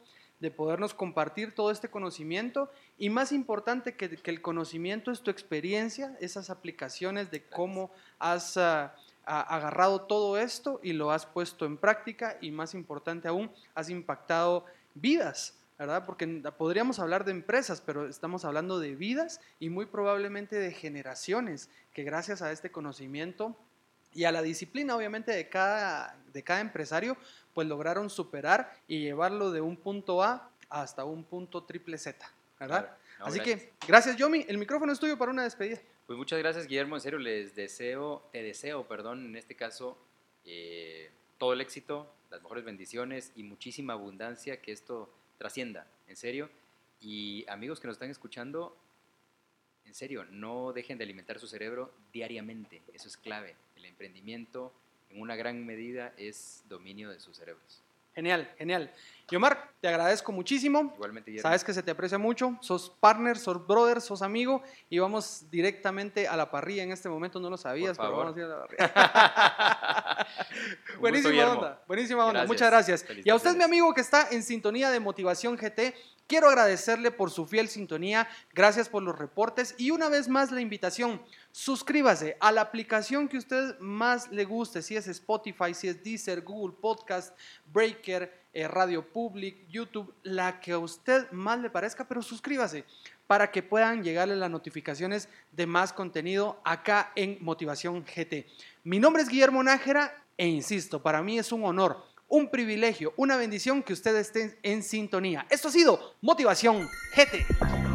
Speaker 1: de podernos compartir todo este conocimiento y más importante que, que el conocimiento es tu experiencia, esas aplicaciones de cómo has ah, agarrado todo esto y lo has puesto en práctica y más importante aún, has impactado vidas. ¿verdad? Porque podríamos hablar de empresas, pero estamos hablando de vidas y muy probablemente de generaciones que gracias a este conocimiento y a la disciplina, obviamente, de cada, de cada empresario, pues lograron superar y llevarlo de un punto A hasta un punto triple Z, ¿verdad?
Speaker 2: Claro. No,
Speaker 1: Así
Speaker 2: gracias.
Speaker 1: que, gracias, Yomi. El micrófono es tuyo para una despedida.
Speaker 2: Pues muchas gracias, Guillermo. En serio, les deseo, te deseo, perdón, en este caso, eh, todo el éxito, las mejores bendiciones y muchísima abundancia, que esto trascienda, en serio. Y amigos que nos están escuchando, en serio, no dejen de alimentar su cerebro diariamente. Eso es clave. El emprendimiento, en una gran medida, es dominio de sus cerebros.
Speaker 1: Genial, genial. Yomar, te agradezco muchísimo.
Speaker 2: Igualmente.
Speaker 1: Sabes que se te aprecia mucho, sos partner, sos brother, sos amigo y vamos directamente a la parrilla en este momento, no lo sabías, pero vamos a ir a la parrilla.
Speaker 2: Gusto,
Speaker 1: buenísima onda, buenísima onda,
Speaker 2: Gracias.
Speaker 1: muchas gracias. Y a usted, mi amigo que está en sintonía de Motivación GT, quiero agradecerle por su fiel sintonía, gracias por los reportes. Y una vez más la invitación, suscríbase a la aplicación que usted más le guste, si es Spotify, si es Deezer, Google Podcast, Breaker, eh, Radio Public, YouTube, la que a usted más le parezca, pero suscríbase para que puedan llegarle las notificaciones de más contenido acá en Motivación GT. Mi nombre es Guillermo Nájera e insisto, para mí es un honor, un privilegio, una bendición que usted esté en sintonía. Esto ha sido Motivación GT.